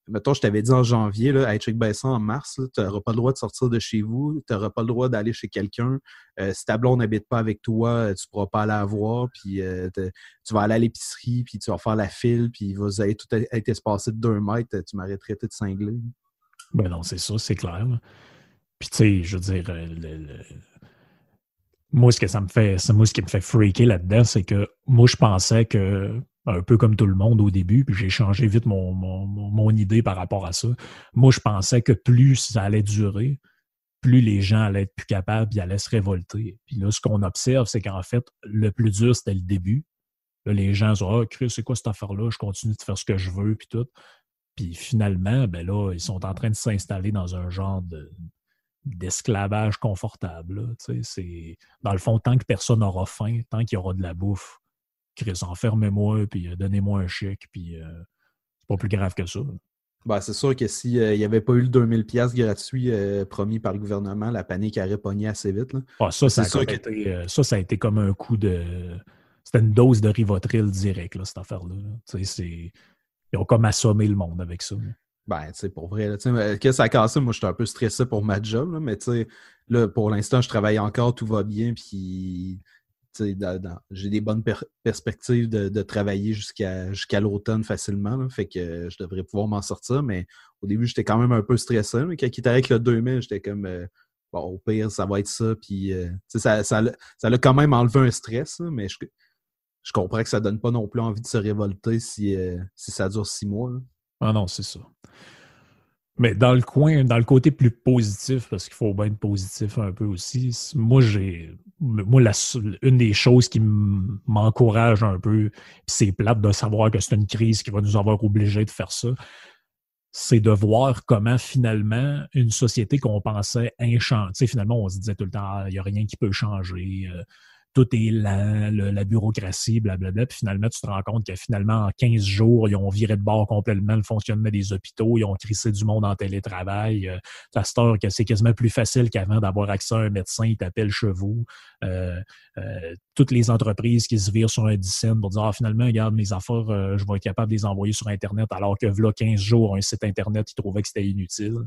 mettons, je t'avais dit en janvier, là, hey, check ça en mars, tu n'auras pas le droit de sortir de chez vous, tu n'auras pas le droit d'aller chez quelqu'un. Euh, si ta blonde n'habite pas avec toi, euh, tu ne pourras pas aller la voir, puis euh, tu vas aller à l'épicerie, puis tu vas faire la file, puis il va tout être espacé de deux mètres, tu m'arrêterais de cingler. Ben non, c'est ça, c'est clair. Puis tu sais, je veux dire, moi, ce que ça me fait, moi, ce qui me fait freaker là-dedans, c'est que moi, je pensais que un peu comme tout le monde au début, puis j'ai changé vite mon, idée par rapport à ça. Moi, je pensais que plus ça allait durer, plus les gens allaient être plus capables, ils allaient se révolter. Puis là, ce qu'on observe, c'est qu'en fait, le plus dur, c'était le début. Là, les gens disent Ah, Chris, c'est quoi cette affaire-là? Je continue de faire ce que je veux, puis tout. Puis finalement, ben là, ils sont en train de s'installer dans un genre d'esclavage confortable. C'est, dans le fond, tant que personne n'aura faim, tant qu'il y aura de la bouffe, Chris, enfermez-moi, puis euh, donnez-moi un chèque, puis euh, c'est pas plus grave que ça. Ben, c'est sûr que s'il n'y avait pas eu le 2000 pièces gratuit euh, promis par le gouvernement, la panique aurait pogné assez vite. Ah, ça, ça, a été, ça, ça a été comme un coup de... C'était une dose de Rivotril direct, là, cette affaire-là. Ils ont comme assommé le monde avec ça. Ben, tu sais, pour vrai, sais, que ça a cassé, moi, j'étais un peu stressé pour ma job, mais tu sais, là, pour l'instant, je travaille encore, tout va bien, puis j'ai des bonnes perspectives de, travailler jusqu'à l'automne facilement. fait que je devrais pouvoir m'en sortir. Mais au début, j'étais quand même un peu stressé. Mais quand il était avec le 2000, j'étais comme euh, bon, au pire, ça va être ça. Puis euh, ça, ça, ça l'a quand même enlevé un stress, mais je, je comprends que ça donne pas non plus envie de se révolter si, euh, si ça dure six mois. Ah non, c'est ça. Mais dans le coin, dans le côté plus positif, parce qu'il faut bien être positif un peu aussi, moi, j'ai. Moi, la, une des choses qui m'encourage un peu, c'est plate de savoir que c'est une crise qui va nous avoir obligés de faire ça, c'est de voir comment finalement une société qu'on pensait inchantée, finalement, on se disait tout le temps, ah, il n'y a rien qui peut changer. Euh, tout est lent, la bureaucratie, blablabla. Puis finalement, tu te rends compte que finalement, en 15 jours, ils ont viré de bord complètement le fonctionnement des hôpitaux, ils ont crissé du monde en télétravail. Euh, à que c'est quasiment plus facile qu'avant d'avoir accès à un médecin, il t'appelle chevaux. Euh, euh, toutes les entreprises qui se virent sur un dixaine pour dire ah, finalement, regarde mes affaires, euh, je vais être capable de les envoyer sur Internet, alors que là, 15 jours, un site Internet, ils trouvaient que c'était inutile.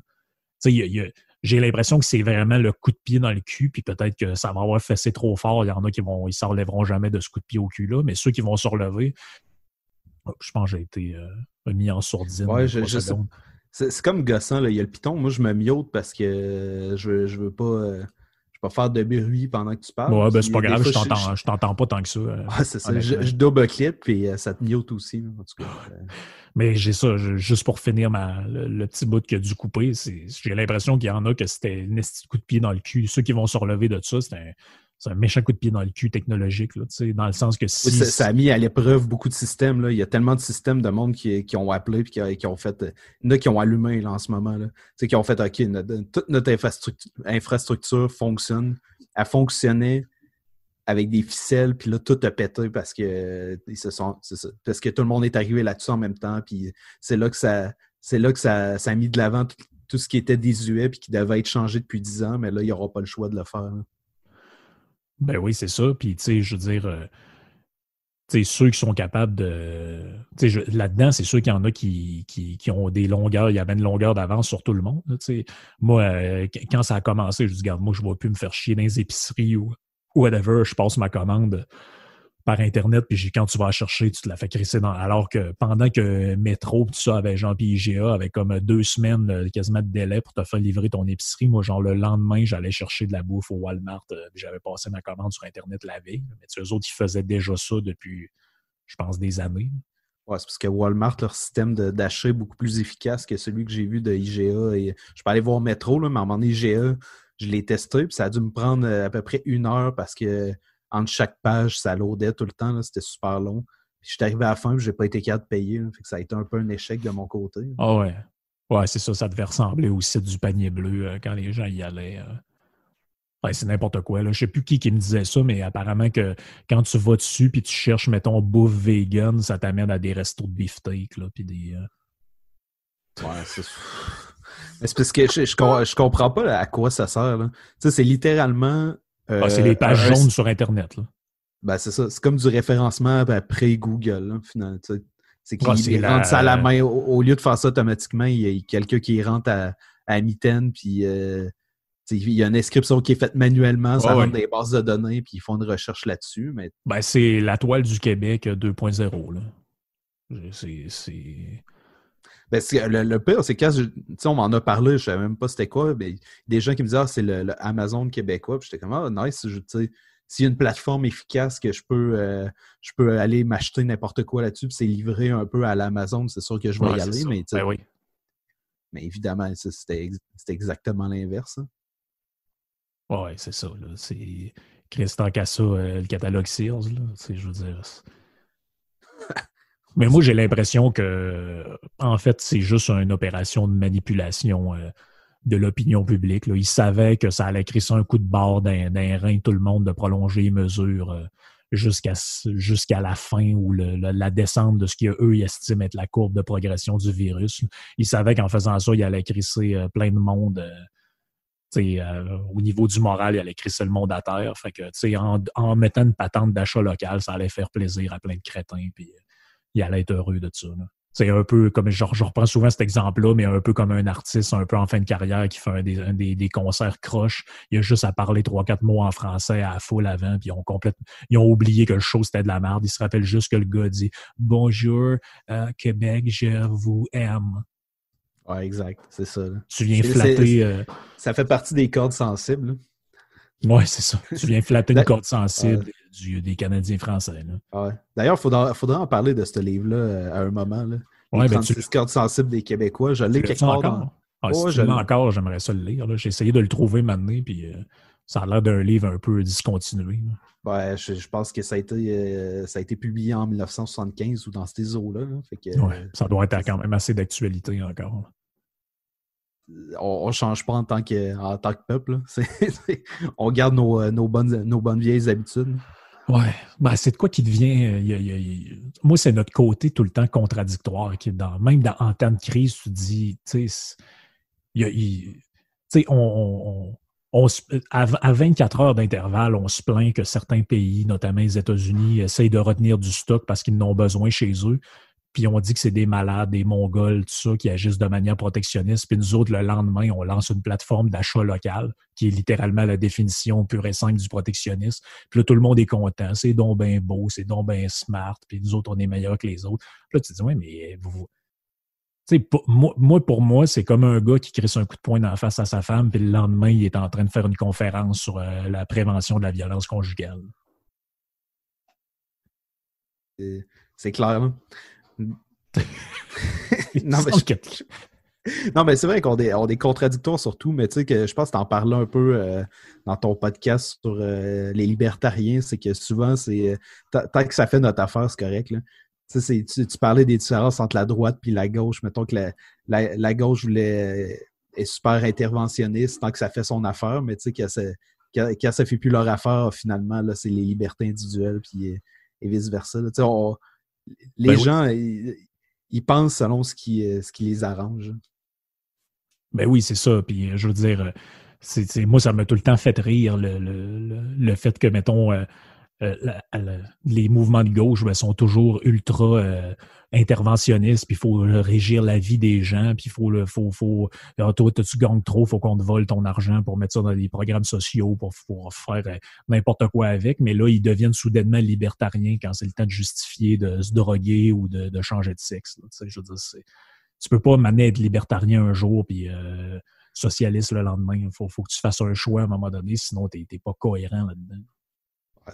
Tu sais, j'ai l'impression que c'est vraiment le coup de pied dans le cul, puis peut-être que ça va avoir fessé trop fort. Il y en a qui vont, ils s'en relèveront jamais de ce coup de pied au cul-là, mais ceux qui vont se relever, oh, je pense que j'ai été euh, mis en sourdine. Ouais, je, c'est comme gossant, là. il y a le piton. Moi, je me miote parce que je, je veux pas. Euh, pas faire de bruit pendant que tu parles. Ouais, ben c'est pas grave, je t'entends pas tant que ça. Euh, c'est ça. Je, double-clip puis ça te miote aussi. En tout cas. Mais j'ai ça, juste pour finir ma, le, petit bout qui a dû couper, j'ai l'impression qu'il y en a que c'était un coup de pied dans le cul. Ceux qui vont se relever de ça, c'est un, méchant coup de pied dans le cul technologique, là, dans le sens que si... ça, a mis à l'épreuve beaucoup de systèmes. Là. Il y a tellement de systèmes de monde qui, qui ont appelé et qui, ont fait... Il y en a qui ont allumé là, en ce moment. Là. Qui ont fait OK, toute notre infrastructure, infrastructure fonctionne. Elle fonctionnait avec des ficelles, puis là, tout a pété parce que se sont, parce que tout le monde est arrivé là-dessus en même temps, puis c'est là que ça, c'est là que ça, ça, a mis de l'avant tout, ce qui était désuet puis qui devait être changé depuis dix ans, mais là, il n'y aura pas le choix de le faire. Ben oui, c'est ça. Puis, tu sais, je veux dire, euh, ceux qui sont capables de. Tu sais, là-dedans, c'est qu'il y en a qui, qui, ont des longueurs, il y avait une longueur d'avance sur tout le monde. Tu sais. Moi, euh, quand ça a commencé, je dis, regarde, moi, je ne vais plus me faire chier dans les épiceries ou whatever, je passe ma commande par Internet, puis quand tu vas chercher, tu te la fais crisser dans. Alors que pendant que Métro, tout ça, avait Jean puis IGA, avec comme deux semaines euh, quasiment de délai pour te faire livrer ton épicerie, moi, genre le lendemain, j'allais chercher de la bouffe au Walmart, euh, j'avais passé ma commande sur Internet la veille. Mais tu eux autres, ils faisaient déjà ça depuis, je pense, des années. Ouais, c'est parce que Walmart, leur système d'achat est beaucoup plus efficace que celui que j'ai vu de IGA. Et je peux aller voir Métro, là, mais à IGA, je l'ai testé, puis ça a dû me prendre euh, à peu près une heure parce que entre chaque page, ça loadait tout le temps. C'était super long. Puis je suis arrivé à la fin, je n'ai pas été capable de payer. fait que ça a été un peu un échec de mon côté. Ah ouais. Ouais, c'est ça. Ça devait ressembler au site du panier bleu euh, quand les gens y allaient. Euh. Ouais, c'est n'importe quoi. Là. Je sais plus qui, qui me disait ça, mais apparemment que quand tu vas dessus puis tu cherches, mettons, bouffe vegan, ça t'amène à des restos de beefsteak. Là, puis des, Ouais, c'est c'est parce que je, je, comprends pas à quoi ça sert. Tu sais, c'est littéralement. Ah, c'est les pages jaunes sur Internet. Là. Ben, c'est ça. C'est comme du référencement après Google, finalement. C'est qu'il rentre ça à la main. Au, lieu de faire ça automatiquement, il y a quelqu'un qui rentre à, à mitaine, puis euh, il y a une inscription qui est faite manuellement, ça rentre des bases de données, puis ils font une recherche là-dessus. Mais... Ben, c'est la toile du Québec 2.0. C'est. Ben, le, le, pire, c'est quand on m'en a parlé, je ne savais même pas c'était quoi. Ben, des gens qui me disaient ah, c'est le, Amazon québécois. J'étais comme Ah, nice, s'il y a une plateforme efficace que je peux, euh, je peux aller m'acheter n'importe quoi là-dessus, puis c'est livré un peu à l'Amazon, c'est sûr que je vais y aller. Mais, ben oui. mais évidemment, c'était exactement l'inverse. Hein. Oui, c'est ça. C'est Christian Cassa, euh, le catalogue Sears. Là, je veux dire. Mais moi, j'ai l'impression que, en fait, c'est juste une opération de manipulation euh, de l'opinion publique. Ils savaient que ça allait créer un coup de barre d'un rein tout le monde de prolonger les mesures euh, jusqu'à la fin ou la descente de ce qu'eux estiment être la courbe de progression du virus. Ils savaient qu'en faisant ça, il allait crisser euh, plein de monde. au niveau du moral, il allait crisser le monde à terre. Fait que, en, en mettant une patente d'achat local, ça allait faire plaisir à plein de crétins. Il allait être heureux de ça. c'est un peu comme je, reprends souvent cet exemple-là, mais un peu comme un artiste un peu en fin de carrière qui fait des, des, concerts croches. Il a juste à parler trois, quatre mots en français à la foule avant, puis ils ont complètement ils ont oublié que le show c'était de la merde. Ils se rappellent juste que le gars dit Bonjour, euh, Québec, je vous aime. Ouais, exact, c'est ça. Tu viens flatter. Euh, ça fait partie des cordes sensibles. Oui, c'est ça. Tu viens flatter une corde sensible des Canadiens français. Ouais. D'ailleurs, il faudra, faudra, en parler de ce livre-là euh, à un moment. Là. Les ouais, 36 ben, cordes sensibles des Québécois. Je l'ai quelque part? Dans... Ah, si encore, j'aimerais ça le lire. J'ai essayé de le trouver maintenant, puis euh, ça a l'air d'un livre un peu discontinué. Ouais, je, pense que ça a, été, euh, ça a été publié en 1975 ou dans ces eaux-là. ça doit être quand même assez d'actualité encore on, ne change pas en tant que, en tant que peuple. on garde nos, nos, bonnes, vieilles habitudes. Ouais, ben, c'est de quoi qui devient. Euh, moi, c'est notre côté tout le temps contradictoire. Qui dans, même en temps de crise, tu dis, tu sais, on, on, à, 24 heures d'intervalle, on se plaint que certains pays, notamment les États-Unis, essayent de retenir du stock parce qu'ils n'ont besoin chez eux puis on dit que c'est des malades, des Mongols, tout ça, qui agissent de manière protectionniste. Puis nous autres, le lendemain, on lance une plateforme d'achat local, qui est littéralement la définition pure et simple du protectionnisme. Puis là, tout le monde est content. C'est donc bien beau, c'est donc bien smart, puis nous autres, on est meilleurs que les autres. Là, tu te dis, oui, mais vous... Pour, moi, pour moi, c'est comme un gars qui crée un coup de poing dans la face à sa femme, puis le lendemain, il est en train de faire une conférence sur euh, la prévention de la violence conjugale. C'est clair. Hein? non, mais non, mais c'est vrai qu'on est, on est contradictoires sur tout, mais tu sais que je pense que tu en parlais un peu euh, dans ton podcast sur euh, les libertariens, c'est que souvent, c'est euh, tant que ça fait notre affaire, c'est correct. Là. Tu, tu, parlais des différences entre la droite et la gauche. Mettons que la, la, gauche voulait, est super interventionniste tant que ça fait son affaire, mais tu sais, quand, quand, ça fait plus leur affaire, finalement, là, c'est les libertés individuelles puis, et vice-versa. Les ben gens, ils, pensent selon ce qui, euh, ce qui les arrange. Ben oui, c'est ça. Puis euh, je veux dire, euh, c'est, moi, ça m'a tout le temps fait rire le, fait que, mettons, les mouvements de gauche ben, sont toujours ultra interventionniste, puis il faut régir la vie des gens, puis il faut, le, faut, faut ah, toi, tu gagnes trop, faut qu'on te vole ton argent pour mettre ça dans des programmes sociaux, pour, pour faire euh, n'importe quoi avec. Mais là, ils deviennent soudainement libertariens quand c'est le temps de justifier de se droguer ou de, de changer de sexe. je veux dire, tu peux pas m'amener être libertarien un jour, puis euh, socialiste le lendemain. Il faut, faut que tu fasses un choix à un moment donné, sinon tu n'es pas cohérent là-dedans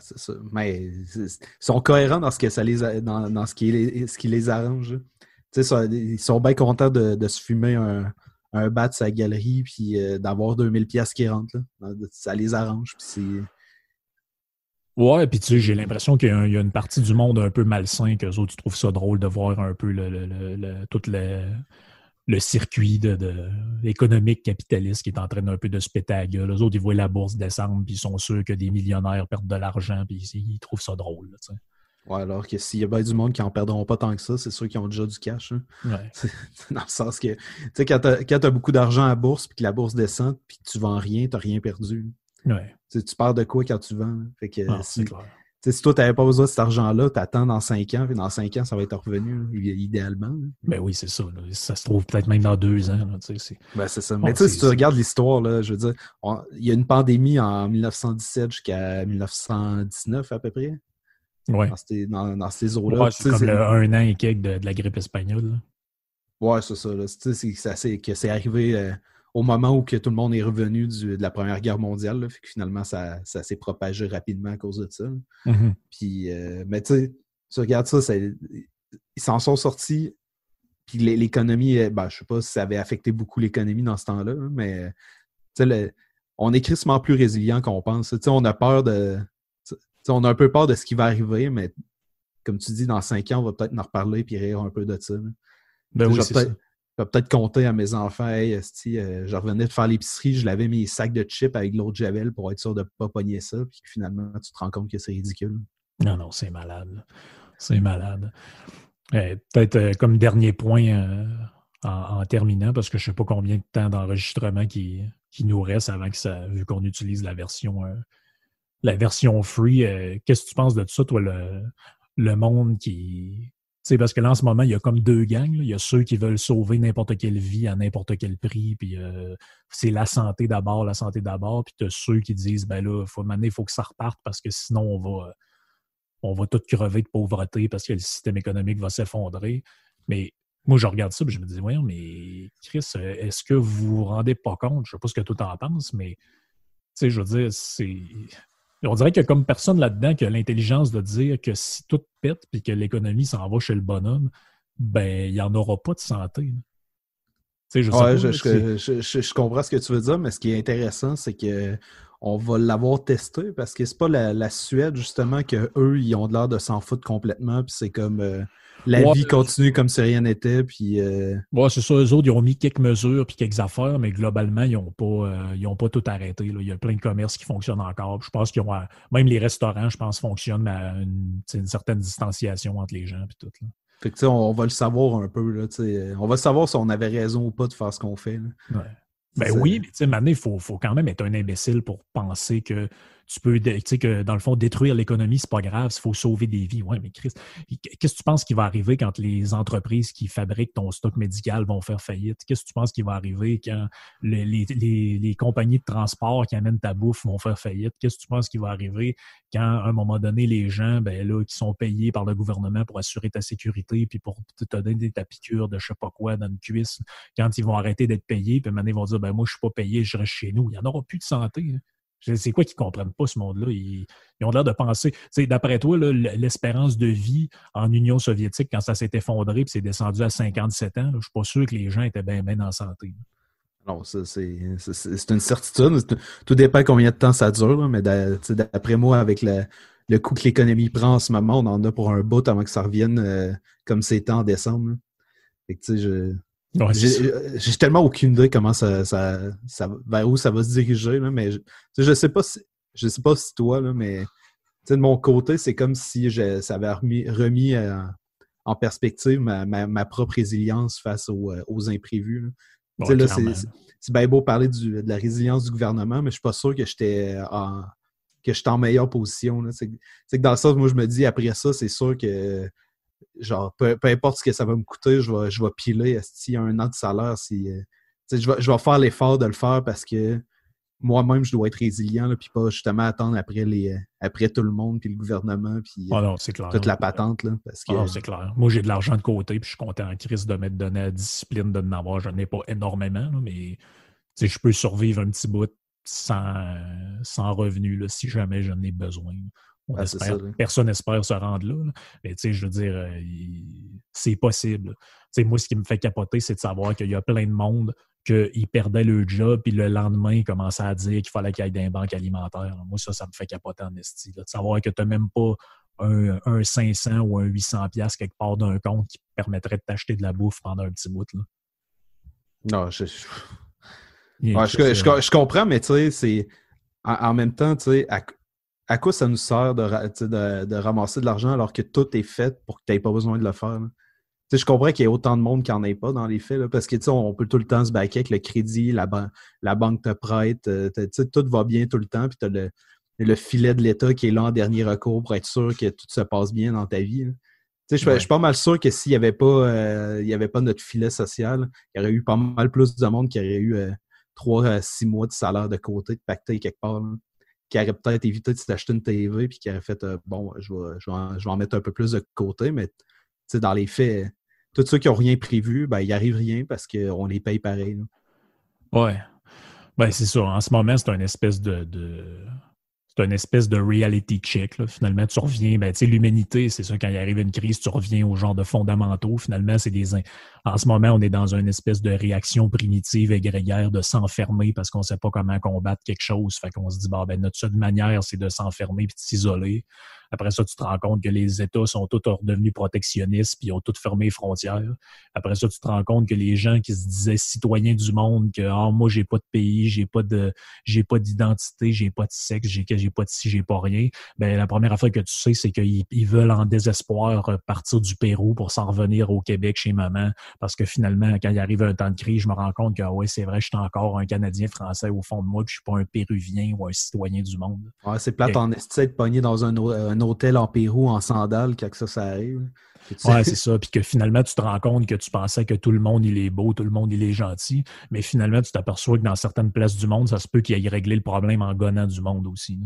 c'est ça. Mais ils sont cohérents dans ce que ça les dans, ce, qui les, ce qui les arrange. ils sont bien contents de, se fumer un, un bat de sa galerie puis euh, d'avoir 2000 pièces qui rentrent. Ça les arrange. Puis Ouais, puis tu sais, j'ai l'impression qu'il y, a une partie du monde un peu malsain que autres, tu trouves ça drôle de voir un peu le, le, le, le circuit de, économique capitaliste qui est en train d'un peu de se péter à gueule. Les autres, ils voient la bourse descendre, puis ils sont sûrs que des millionnaires perdent de l'argent, puis ils, trouvent ça drôle. ouais, alors que s'il y a bien du monde qui en perdront pas tant que ça, c'est sûr qu'ils ont déjà du cash. Hein. Ouais. Dans le sens que, tu sais, quand tu as, beaucoup d'argent à la bourse, puis que la bourse descend, puis que tu vends rien, tu n'as rien perdu. Ouais. Tu, tu pars de quoi quand tu vends? Fait que, ah, si, si toi, tu n'avais pas besoin de cet argent-là, tu attends dans cinq ans, puis dans cinq ans, ça va être revenu, idéalement. Ben oui, c'est ça. Ça se trouve peut-être même dans deux ans. ben, c'est ça. Mais tu sais, si tu regardes l'histoire, je veux dire, il y a une pandémie en 1917 jusqu'à 1919 à peu près. Ouais. Dans, ces, eaux-là. c'est comme un an et quelques de, la grippe espagnole. Ouais, c'est ça. C'est que c'est arrivé. Euh, au moment où que tout le monde est revenu de la Première Guerre mondiale. fait que finalement, ça, s'est propagé rapidement à cause de ça. Mm-hmm. Puis, euh, mais tu sais, tu regardes ça, ils s'en sont sortis. Puis l'économie, euh, ben, je sais pas si ça avait affecté beaucoup l'économie dans ce temps-là, mais on est crissement plus résilient qu'on pense. on a peur de. on a un peu peur de ce qui va arriver, mais comme tu dis, dans cinq ans, on va peut-être en reparler et rire un peu de ça. Ben oui, peut-être compter à mes enfants, hey, euh, je revenais de faire l'épicerie, je lavais mes sacs de chips avec l'eau de Javel pour être sûr de ne pas pogner ça, puis finalement, tu te rends compte que c'est ridicule. Non, non, c'est malade. C'est malade. Eh, peut-être euh, comme dernier point euh, en, terminant, parce que je ne sais pas combien de temps d'enregistrement qui, nous reste avant que ça, vu qu'on utilise la version, la version free. Qu'est-ce que tu penses de ça, toi, le monde qui, sais, parce que là, en ce moment, il y a comme deux gangs. Il y a ceux qui veulent sauver n'importe quelle vie à n'importe quel prix, puis euh, c'est la santé d'abord, la santé d'abord. Puis tu as ceux qui disent, ben là, faut, il faut que ça reparte parce que sinon, on va, on va tout crever de pauvreté parce que le système économique va s'effondrer. Mais moi, je regarde ça et je me dis, voyons, mais Chris, est-ce que vous vous rendez pas compte? Je sais pas ce que tout en penses, mais tu sais, je veux dire, c'est. On dirait qu'il y a comme personne là-dedans qui a l'intelligence de dire que si tout pète et que l'économie s'en va chez le bonhomme, ben, il n'y en aura pas de santé. Je, je, comprends ce que tu veux dire, mais ce qui est intéressant, c'est que on va l'avoir testé parce que c'est pas la, Suède, justement, qu'eux, ils ont l'air de s'en foutre complètement, puis c'est comme euh, la vie continue comme si rien n'était, puis... Euh... c'est ça, eux autres, ils ont mis quelques mesures puis quelques affaires, mais globalement, ils n'ont pas, euh, pas tout arrêté. Il y a plein de commerces qui fonctionnent encore. Je pense qu'ils ont... Même les restaurants, je pense, fonctionnent à une, certaine distanciation entre les gens puis tout. Fait que, on, on va le savoir un peu. Là, on va savoir si on avait raison ou pas de faire ce qu'on fait. Ben oui, mais tu sais, maintenant, il faut, faut, quand même être un imbécile pour penser que tu peux, tu sais, que dans le fond, détruire l'économie, c'est pas grave, il faut sauver des vies. Ouais, mais Chris, qu'est-ce que tu penses qui va arriver quand les entreprises qui fabriquent ton stock médical vont faire faillite? Qu'est-ce que tu penses qui va arriver quand les, compagnies de transport qui amènent ta bouffe vont faire faillite? Qu'est-ce que tu penses qui va arriver quand, à un moment donné, les gens, ben qui sont payés par le gouvernement pour assurer ta sécurité puis pour te donner ta piqûre de je sais pas quoi dans une cuisse, quand ils vont arrêter d'être payés, puis maintenant ils vont dire, ben moi, je suis pas payé, je reste chez nous. Il n'y en aura plus de santé. Hein. C'est quoi qu'ils ne comprennent pas, ce monde-là? Ils, ont l'air de penser. D'après toi, l'espérance de vie en Union soviétique, quand ça s'est effondré et c'est descendu à 57 ans, je ne suis pas sûr que les gens étaient bien, bien en santé. Non, c'est une certitude. Tout dépend combien de temps ça dure, mais d'après moi, avec le, coût que l'économie prend en ce moment, on en a pour un bout avant que ça revienne euh, comme c'était en décembre. je, j'ai tellement aucune idée comment ça, ça, vers où ça va se diriger, là, mais je, je sais pas si je sais pas si toi, là, mais de mon côté, c'est comme si je, ça avait remis, remis euh, en perspective ma, ma, propre résilience face aux, euh, aux imprévus. c'est bien beau parler du, de la résilience du gouvernement, mais je suis pas sûr que j'étais en que j'étais en meilleure position. C'est que dans le sens, moi, je me dis, après ça, c'est sûr que genre, peu, importe ce que ça va me coûter, je vais, je vais piler y a un an de salaire. Si, euh, je, vais, je vais faire l'effort de le faire parce que moi-même, je dois être résilient, puis pas justement attendre après, les, euh, après tout le monde, puis le gouvernement, puis ah toute la patente. Là, parce ah que... c'est clair. Moi, j'ai de l'argent de côté, puis je suis content en crise de m'être donné la discipline de n'avoir. Je n'en ai pas énormément, mais je peux survivre un petit bout sans, sans revenu là, si jamais j'en ai besoin. Ah, personne n'espère se rendre là, Mais tu sais, je veux dire, euh, c'est possible. Tu sais, moi, ce qui me fait capoter, c'est de savoir qu'il y a plein de monde qui perdait le job, puis le lendemain, ils commençaient à dire qu'il fallait qu'il y ait des banques alimentaires. Moi, ça, ça me fait capoter en esti. De savoir que tu n'as même pas un, 500 ou un 800 pièces quelque part d'un compte qui permettrait de t'acheter de la bouffe pendant un petit bout. Là. Non, je... je, comprends, mais tu sais, c'est... En, même temps, tu sais, à quoi ça nous sert de, de, ramasser de l'argent alors que tout est fait pour que tu n'aies pas besoin de le faire? Je comprends qu'il y ait autant de monde qui n'en ait pas dans les faits, là, parce que on peut tout le temps se baquer avec le crédit, la, la banque te prête, euh, tout va bien tout le temps, puis tu as le, le, filet de l'État qui est là en dernier recours pour être sûr que tout se passe bien dans ta vie. Je suis pas mal sûr que s'il n'y avait, pas, euh, il y avait pas notre filet social, il y aurait eu pas mal plus de monde qui aurait eu euh, trois à six mois de salaire de côté, de pacté quelque part qui aurait peut-être évité de s'acheter une TV puis qui aurait fait euh, bon, je vais, je, vais en, mettre un peu plus de côté, mais dans les faits, tous ceux qui n'ont rien prévu, ben, il arrive rien parce qu'on les paye pareil. Ouais. Ben, c'est ça. En ce moment, c'est une espèce de, c'est une espèce de reality check. Finalement, tu reviens, ben, tu sais, l'humanité, c'est ça, quand il arrive une crise, tu reviens au genre de fondamentaux. Finalement, c'est des. En ce moment, on est dans une espèce de réaction primitive et grégaire de s'enfermer parce qu'on ne sait pas comment combattre quelque chose. Fait qu'on se dit, bah, ben, notre seule manière, c'est de s'enfermer et de s'isoler. Après ça, tu te rends compte que les États sont tous redevenus protectionnistes puis ont tous fermé les frontières. Après ça, tu te rends compte que les gens qui se disaient citoyens du monde, que ah, moi, j'ai pas de pays, j'ai pas de j'ai pas d'identité, j'ai pas de sexe, j'ai j'ai pas de ci, j'ai pas rien. Ben, la première affaire que tu sais, c'est qu'ils ils veulent en désespoir partir du Pérou pour s'en revenir au Québec chez maman. Parce que finalement, quand il arrive un temps de crise, je me rends compte que ah ouais, c'est vrai, je suis encore un Canadien français au fond de moi, puis je suis pas un Péruvien ou un citoyen du monde. Ouais, c'est plate en esti de pogné dans un, un hôtel en Pérou en sandales quand ça, ça arrive. Ouais, c'est ça. Puis que finalement, tu te rends compte que tu pensais que tout le monde, il est beau, tout le monde, il est gentil. Mais finalement, tu t'aperçois que dans certaines places du monde, ça se peut qu'il aille régler le problème en gonnant du monde aussi.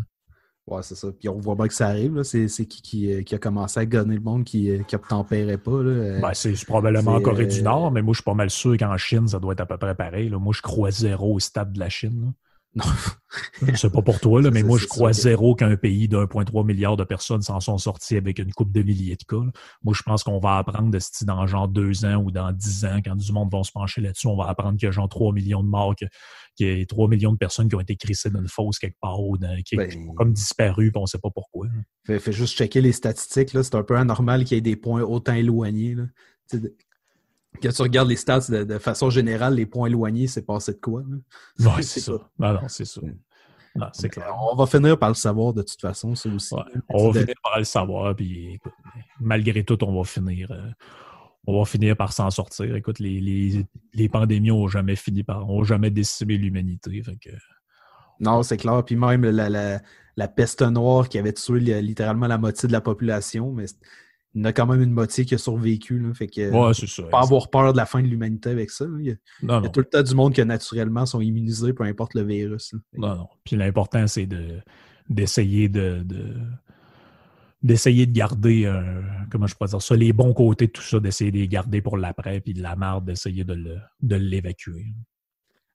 Ouais, c'est ça. Puis on voit bien que ça arrive. C'est qui, euh, qui, a commencé à gonner le monde qui ne euh, tempérait pas? Là. Ben, c'est probablement en Corée du Nord, mais moi, je suis pas mal sûr qu'en Chine, ça doit être à peu près pareil. Là. Moi, je crois zéro au stade de la Chine. Non. c'est pas pour toi, là, mais moi, je crois zéro qu'un pays d'1,3 milliard de personnes s'en sont sortis avec une coupe de milliers de cas. Moi, je pense qu'on va apprendre de dans genre deux ans ou dans dix ans, quand du monde va se pencher là-dessus, on va apprendre qu'il y a genre 3 millions de morts, qu'il y a 3 millions de personnes qui ont été crissées d'une fosse quelque part ou qui ben, ont comme disparu, puis on sait pas pourquoi. Fait, juste checker les statistiques. C'est un peu anormal qu'il y ait des points autant éloignés. Là. Quand tu regardes les stats de, façon générale, les points éloignés, c'est passé de quoi? Oui, c'est ça. Non, non, c'est ça. c'est clair. On va finir par le savoir de toute façon, ça aussi. on va finir par le savoir, puis malgré tout, on va finir. Euh, on va finir par s'en sortir. Écoute, les, les, les pandémies n'ont jamais fini par, ont jamais décimé l'humanité. Non, c'est clair. Puis même la, la, la, peste noire qui avait tué littéralement la moitié de la population, mais il y a quand même une moitié qui a survécu. Là, fait que, Pas avoir peur de la fin de l'humanité avec ça. Il y, a, tout le temps du monde qui naturellement sont immunisés, peu importe le virus. Non, non. Puis l'important, c'est d'essayer de, d'essayer de garder, euh, comment je pourrais dire ça, les bons côtés de tout ça, d'essayer de les garder pour l'après, puis de la marde, d'essayer de l'évacuer.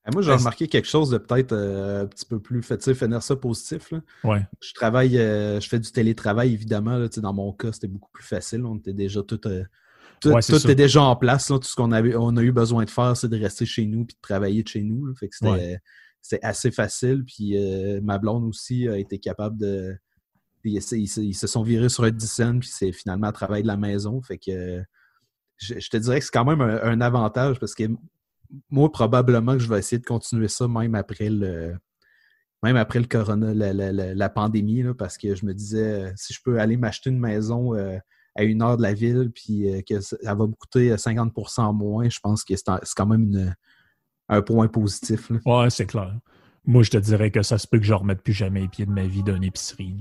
Eh, moi, j'ai remarqué quelque chose de peut-être euh, un petit peu plus finir ça positif. Je travaille, euh, je fais du télétravail, évidemment. Là, dans mon cas, c'était beaucoup plus facile. On était déjà tout. Euh, tout, était déjà en place. Tout ce qu'on on a eu besoin de faire, c'est de rester chez nous et de travailler de chez nous. Fait que c'était assez facile. Puis ma blonde aussi a été capable de. Ils, se sont virés sur un puis c'est finalement à travailler de la maison. Fait que je, te dirais que c'est quand même un avantage parce que moi, probablement que je vais essayer de continuer ça même après le même après le corona, la, pandémie, parce que je me disais, si je peux aller m'acheter une maison euh, à une heure de la ville, puis euh, que ça va me coûter 50% moins, je pense que c'est quand même un point positif. Oui, Ouais, c'est clair. Moi, je te dirais que ça se peut que je ne remette plus jamais les pieds de ma vie d'une épicerie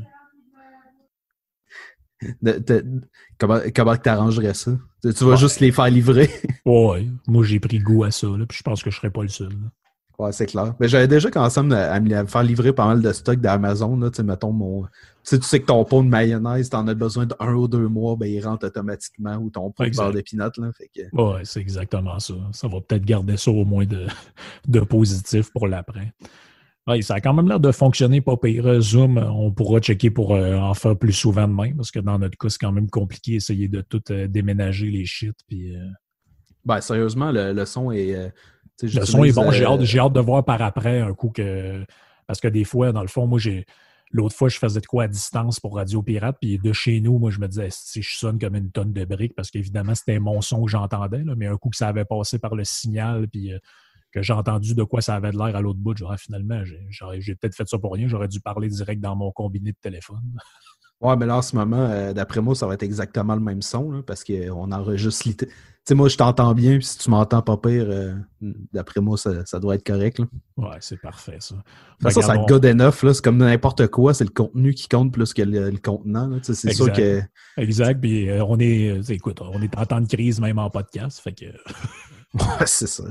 comment comment tu arrangerais ça? Tu vas juste les faire livrer? ouais, moi j'ai pris goût à ça, là, puis je pense que je serais pas le seul. Ouais, c'est clair. Mais j'avais déjà commencé à me faire livrer pas mal de stock d'Amazon. Tu sais, mettons mon. Tu sais, que ton pot de mayonnaise, tu en as besoin d'un ou deux mois, ben, il rentre automatiquement ou ton pot de beurre d'épinot. Fait que... Ouais, c'est exactement ça. Ça va peut-être garder ça au moins de, de positif pour l'après. Oui, ça a quand même l'air de fonctionner pas pire. Zoom, on pourra checker pour euh, en faire plus souvent demain, parce que dans notre cas, c'est quand même compliqué essayer de tout euh, déménager les shit. Puis, euh, Ben, sérieusement, le, son est. le son est bon. J'ai hâte, hâte, de voir par après un coup que. Parce que des fois, dans le fond, moi, j'ai. L'autre fois, je faisais de quoi à distance pour Radio Pirate, puis de chez nous, moi, je me disais, si je sonne comme une tonne de briques, parce qu'évidemment, c'était mon son que j'entendais, mais un coup que ça avait passé par le signal, puis que j'ai entendu de quoi ça avait de l'air à l'autre bout. Genre, finalement, j'ai peut-être fait ça pour rien. J'aurais dû parler direct dans mon combiné de téléphone. Ouais, mais là, en ce moment, euh, d'après moi, ça va être exactement le même son, parce qu'on enregistre. Tu sais, moi, je t'entends bien, puis si tu m'entends pas pire, euh, d'après moi, ça, doit être correct. Là. Ouais, c'est parfait, ça. ça, ça good enough, là. C'est comme n'importe quoi, c'est le contenu qui compte plus que le, contenant. C'est sûr que. Exact, puis euh, on est. écoute, on est en temps de crise, même en podcast, fait que. c'est ça.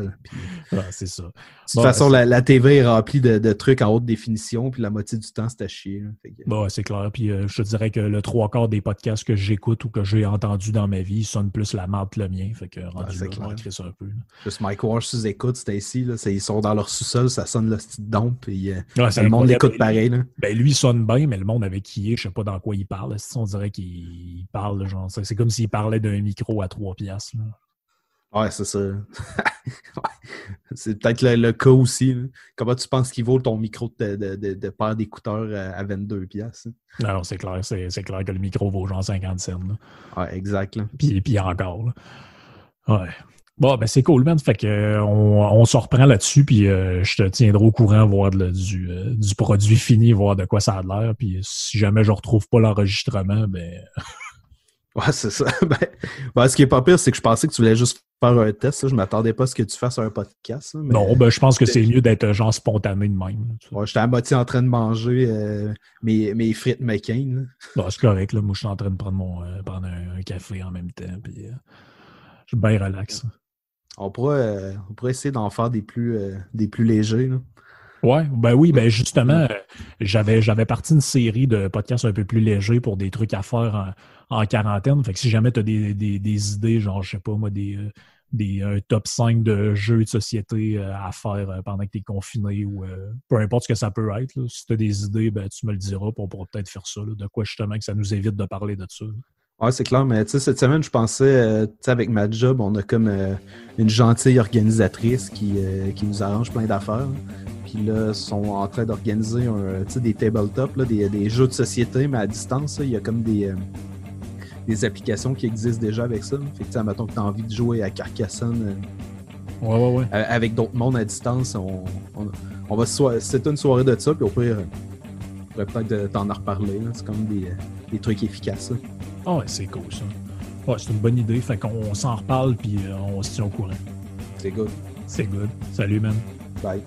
c'est ça. De toute façon, la, TV est remplie de, trucs en haute définition, puis la moitié du temps, c'est à chier. Bon, c'est clair. Puis euh, je te dirais que le trois quarts des podcasts que j'écoute ou que j'ai entendus dans ma vie sonnent plus la marque que le mien. Fait que rendu là, ça un peu. Juste Mike Walsh sous écoute, c'était ici. Là, ils sont dans leur sous-sol, ça sonne le style dompe, puis euh, le monde l'écoute pareil. Là. Ben, lui, il sonne bien, mais le monde avec qui il est, je sais pas dans quoi il parle. On dirait qu'il parle, genre, c'est comme s'il parlait d'un micro à trois piastres. Ouais, c'est ça. c'est peut-être le, cas aussi. Comment tu penses qu'il vaut ton micro de, de, de, paire d'écouteurs à 22 pièces Alors, c'est clair, c'est, clair que le micro vaut genre 50 cents. Ouais, exact. Puis, puis encore. Ouais. Bon, ben c'est cool, man. Fait que on, on se reprend là-dessus, puis euh, je te tiendrai au courant, voir du, euh, du produit fini, voir de quoi ça a l'air. Puis si jamais je retrouve pas l'enregistrement, ben Ouais, c'est ça. Ben, ben, ce qui est pas pire, c'est que je pensais que tu voulais juste faire un test. Je m'attendais pas à ce que tu fasses un podcast. Non, ben, je pense que c'est mieux d'être genre spontané de même. Ouais, j'étais à moitié en train de manger euh, mes, mes, frites McCain. Non, c'est correct. Là. Moi, je suis en train de prendre, mon, euh, prendre un, café en même temps. Puis, euh, je suis bien relax. On pourrait, on pourrait essayer d'en faire des plus, des plus légers. Ouais, ben oui, ben justement, j'avais j'avais parti une série de podcasts un peu plus légers pour des trucs à faire en, quarantaine. Fait que si jamais tu as des, des, idées, genre, je sais pas moi, des, euh, des un top 5 de jeux de société euh, à faire euh, pendant que tu es confiné ou peu importe ce que ça peut être. Si tu as des idées, ben tu me le diras, pour on pourra peut-être faire ça. de quoi justement que ça nous évite de parler de ça. Oui, c'est clair, mais tu sais, cette semaine, je pensais, euh, tu sais, avec ma job, on a comme euh, une gentille organisatrice qui, euh, qui nous arrange plein d'affaires. Puis là, sont en train d'organiser des tabletops, là, des, des, jeux de société, mais à distance. il y a comme des, des applications qui existent déjà avec ça. Fait que, mettons que tu as envie de jouer à Carcassonne ouais, ouais, ouais. avec d'autres mondes à distance, on, on, va c'est une soirée de ça, puis au pire, on pourrait peut-être t'en reparler. C'est comme des, des trucs efficaces. Ah ouais, c'est cool ça. Ouais, c'est une bonne idée. Fait qu'on s'en reparle puis euh, on se tient au courant. C'est good. C'est good. Salut, man. Bye.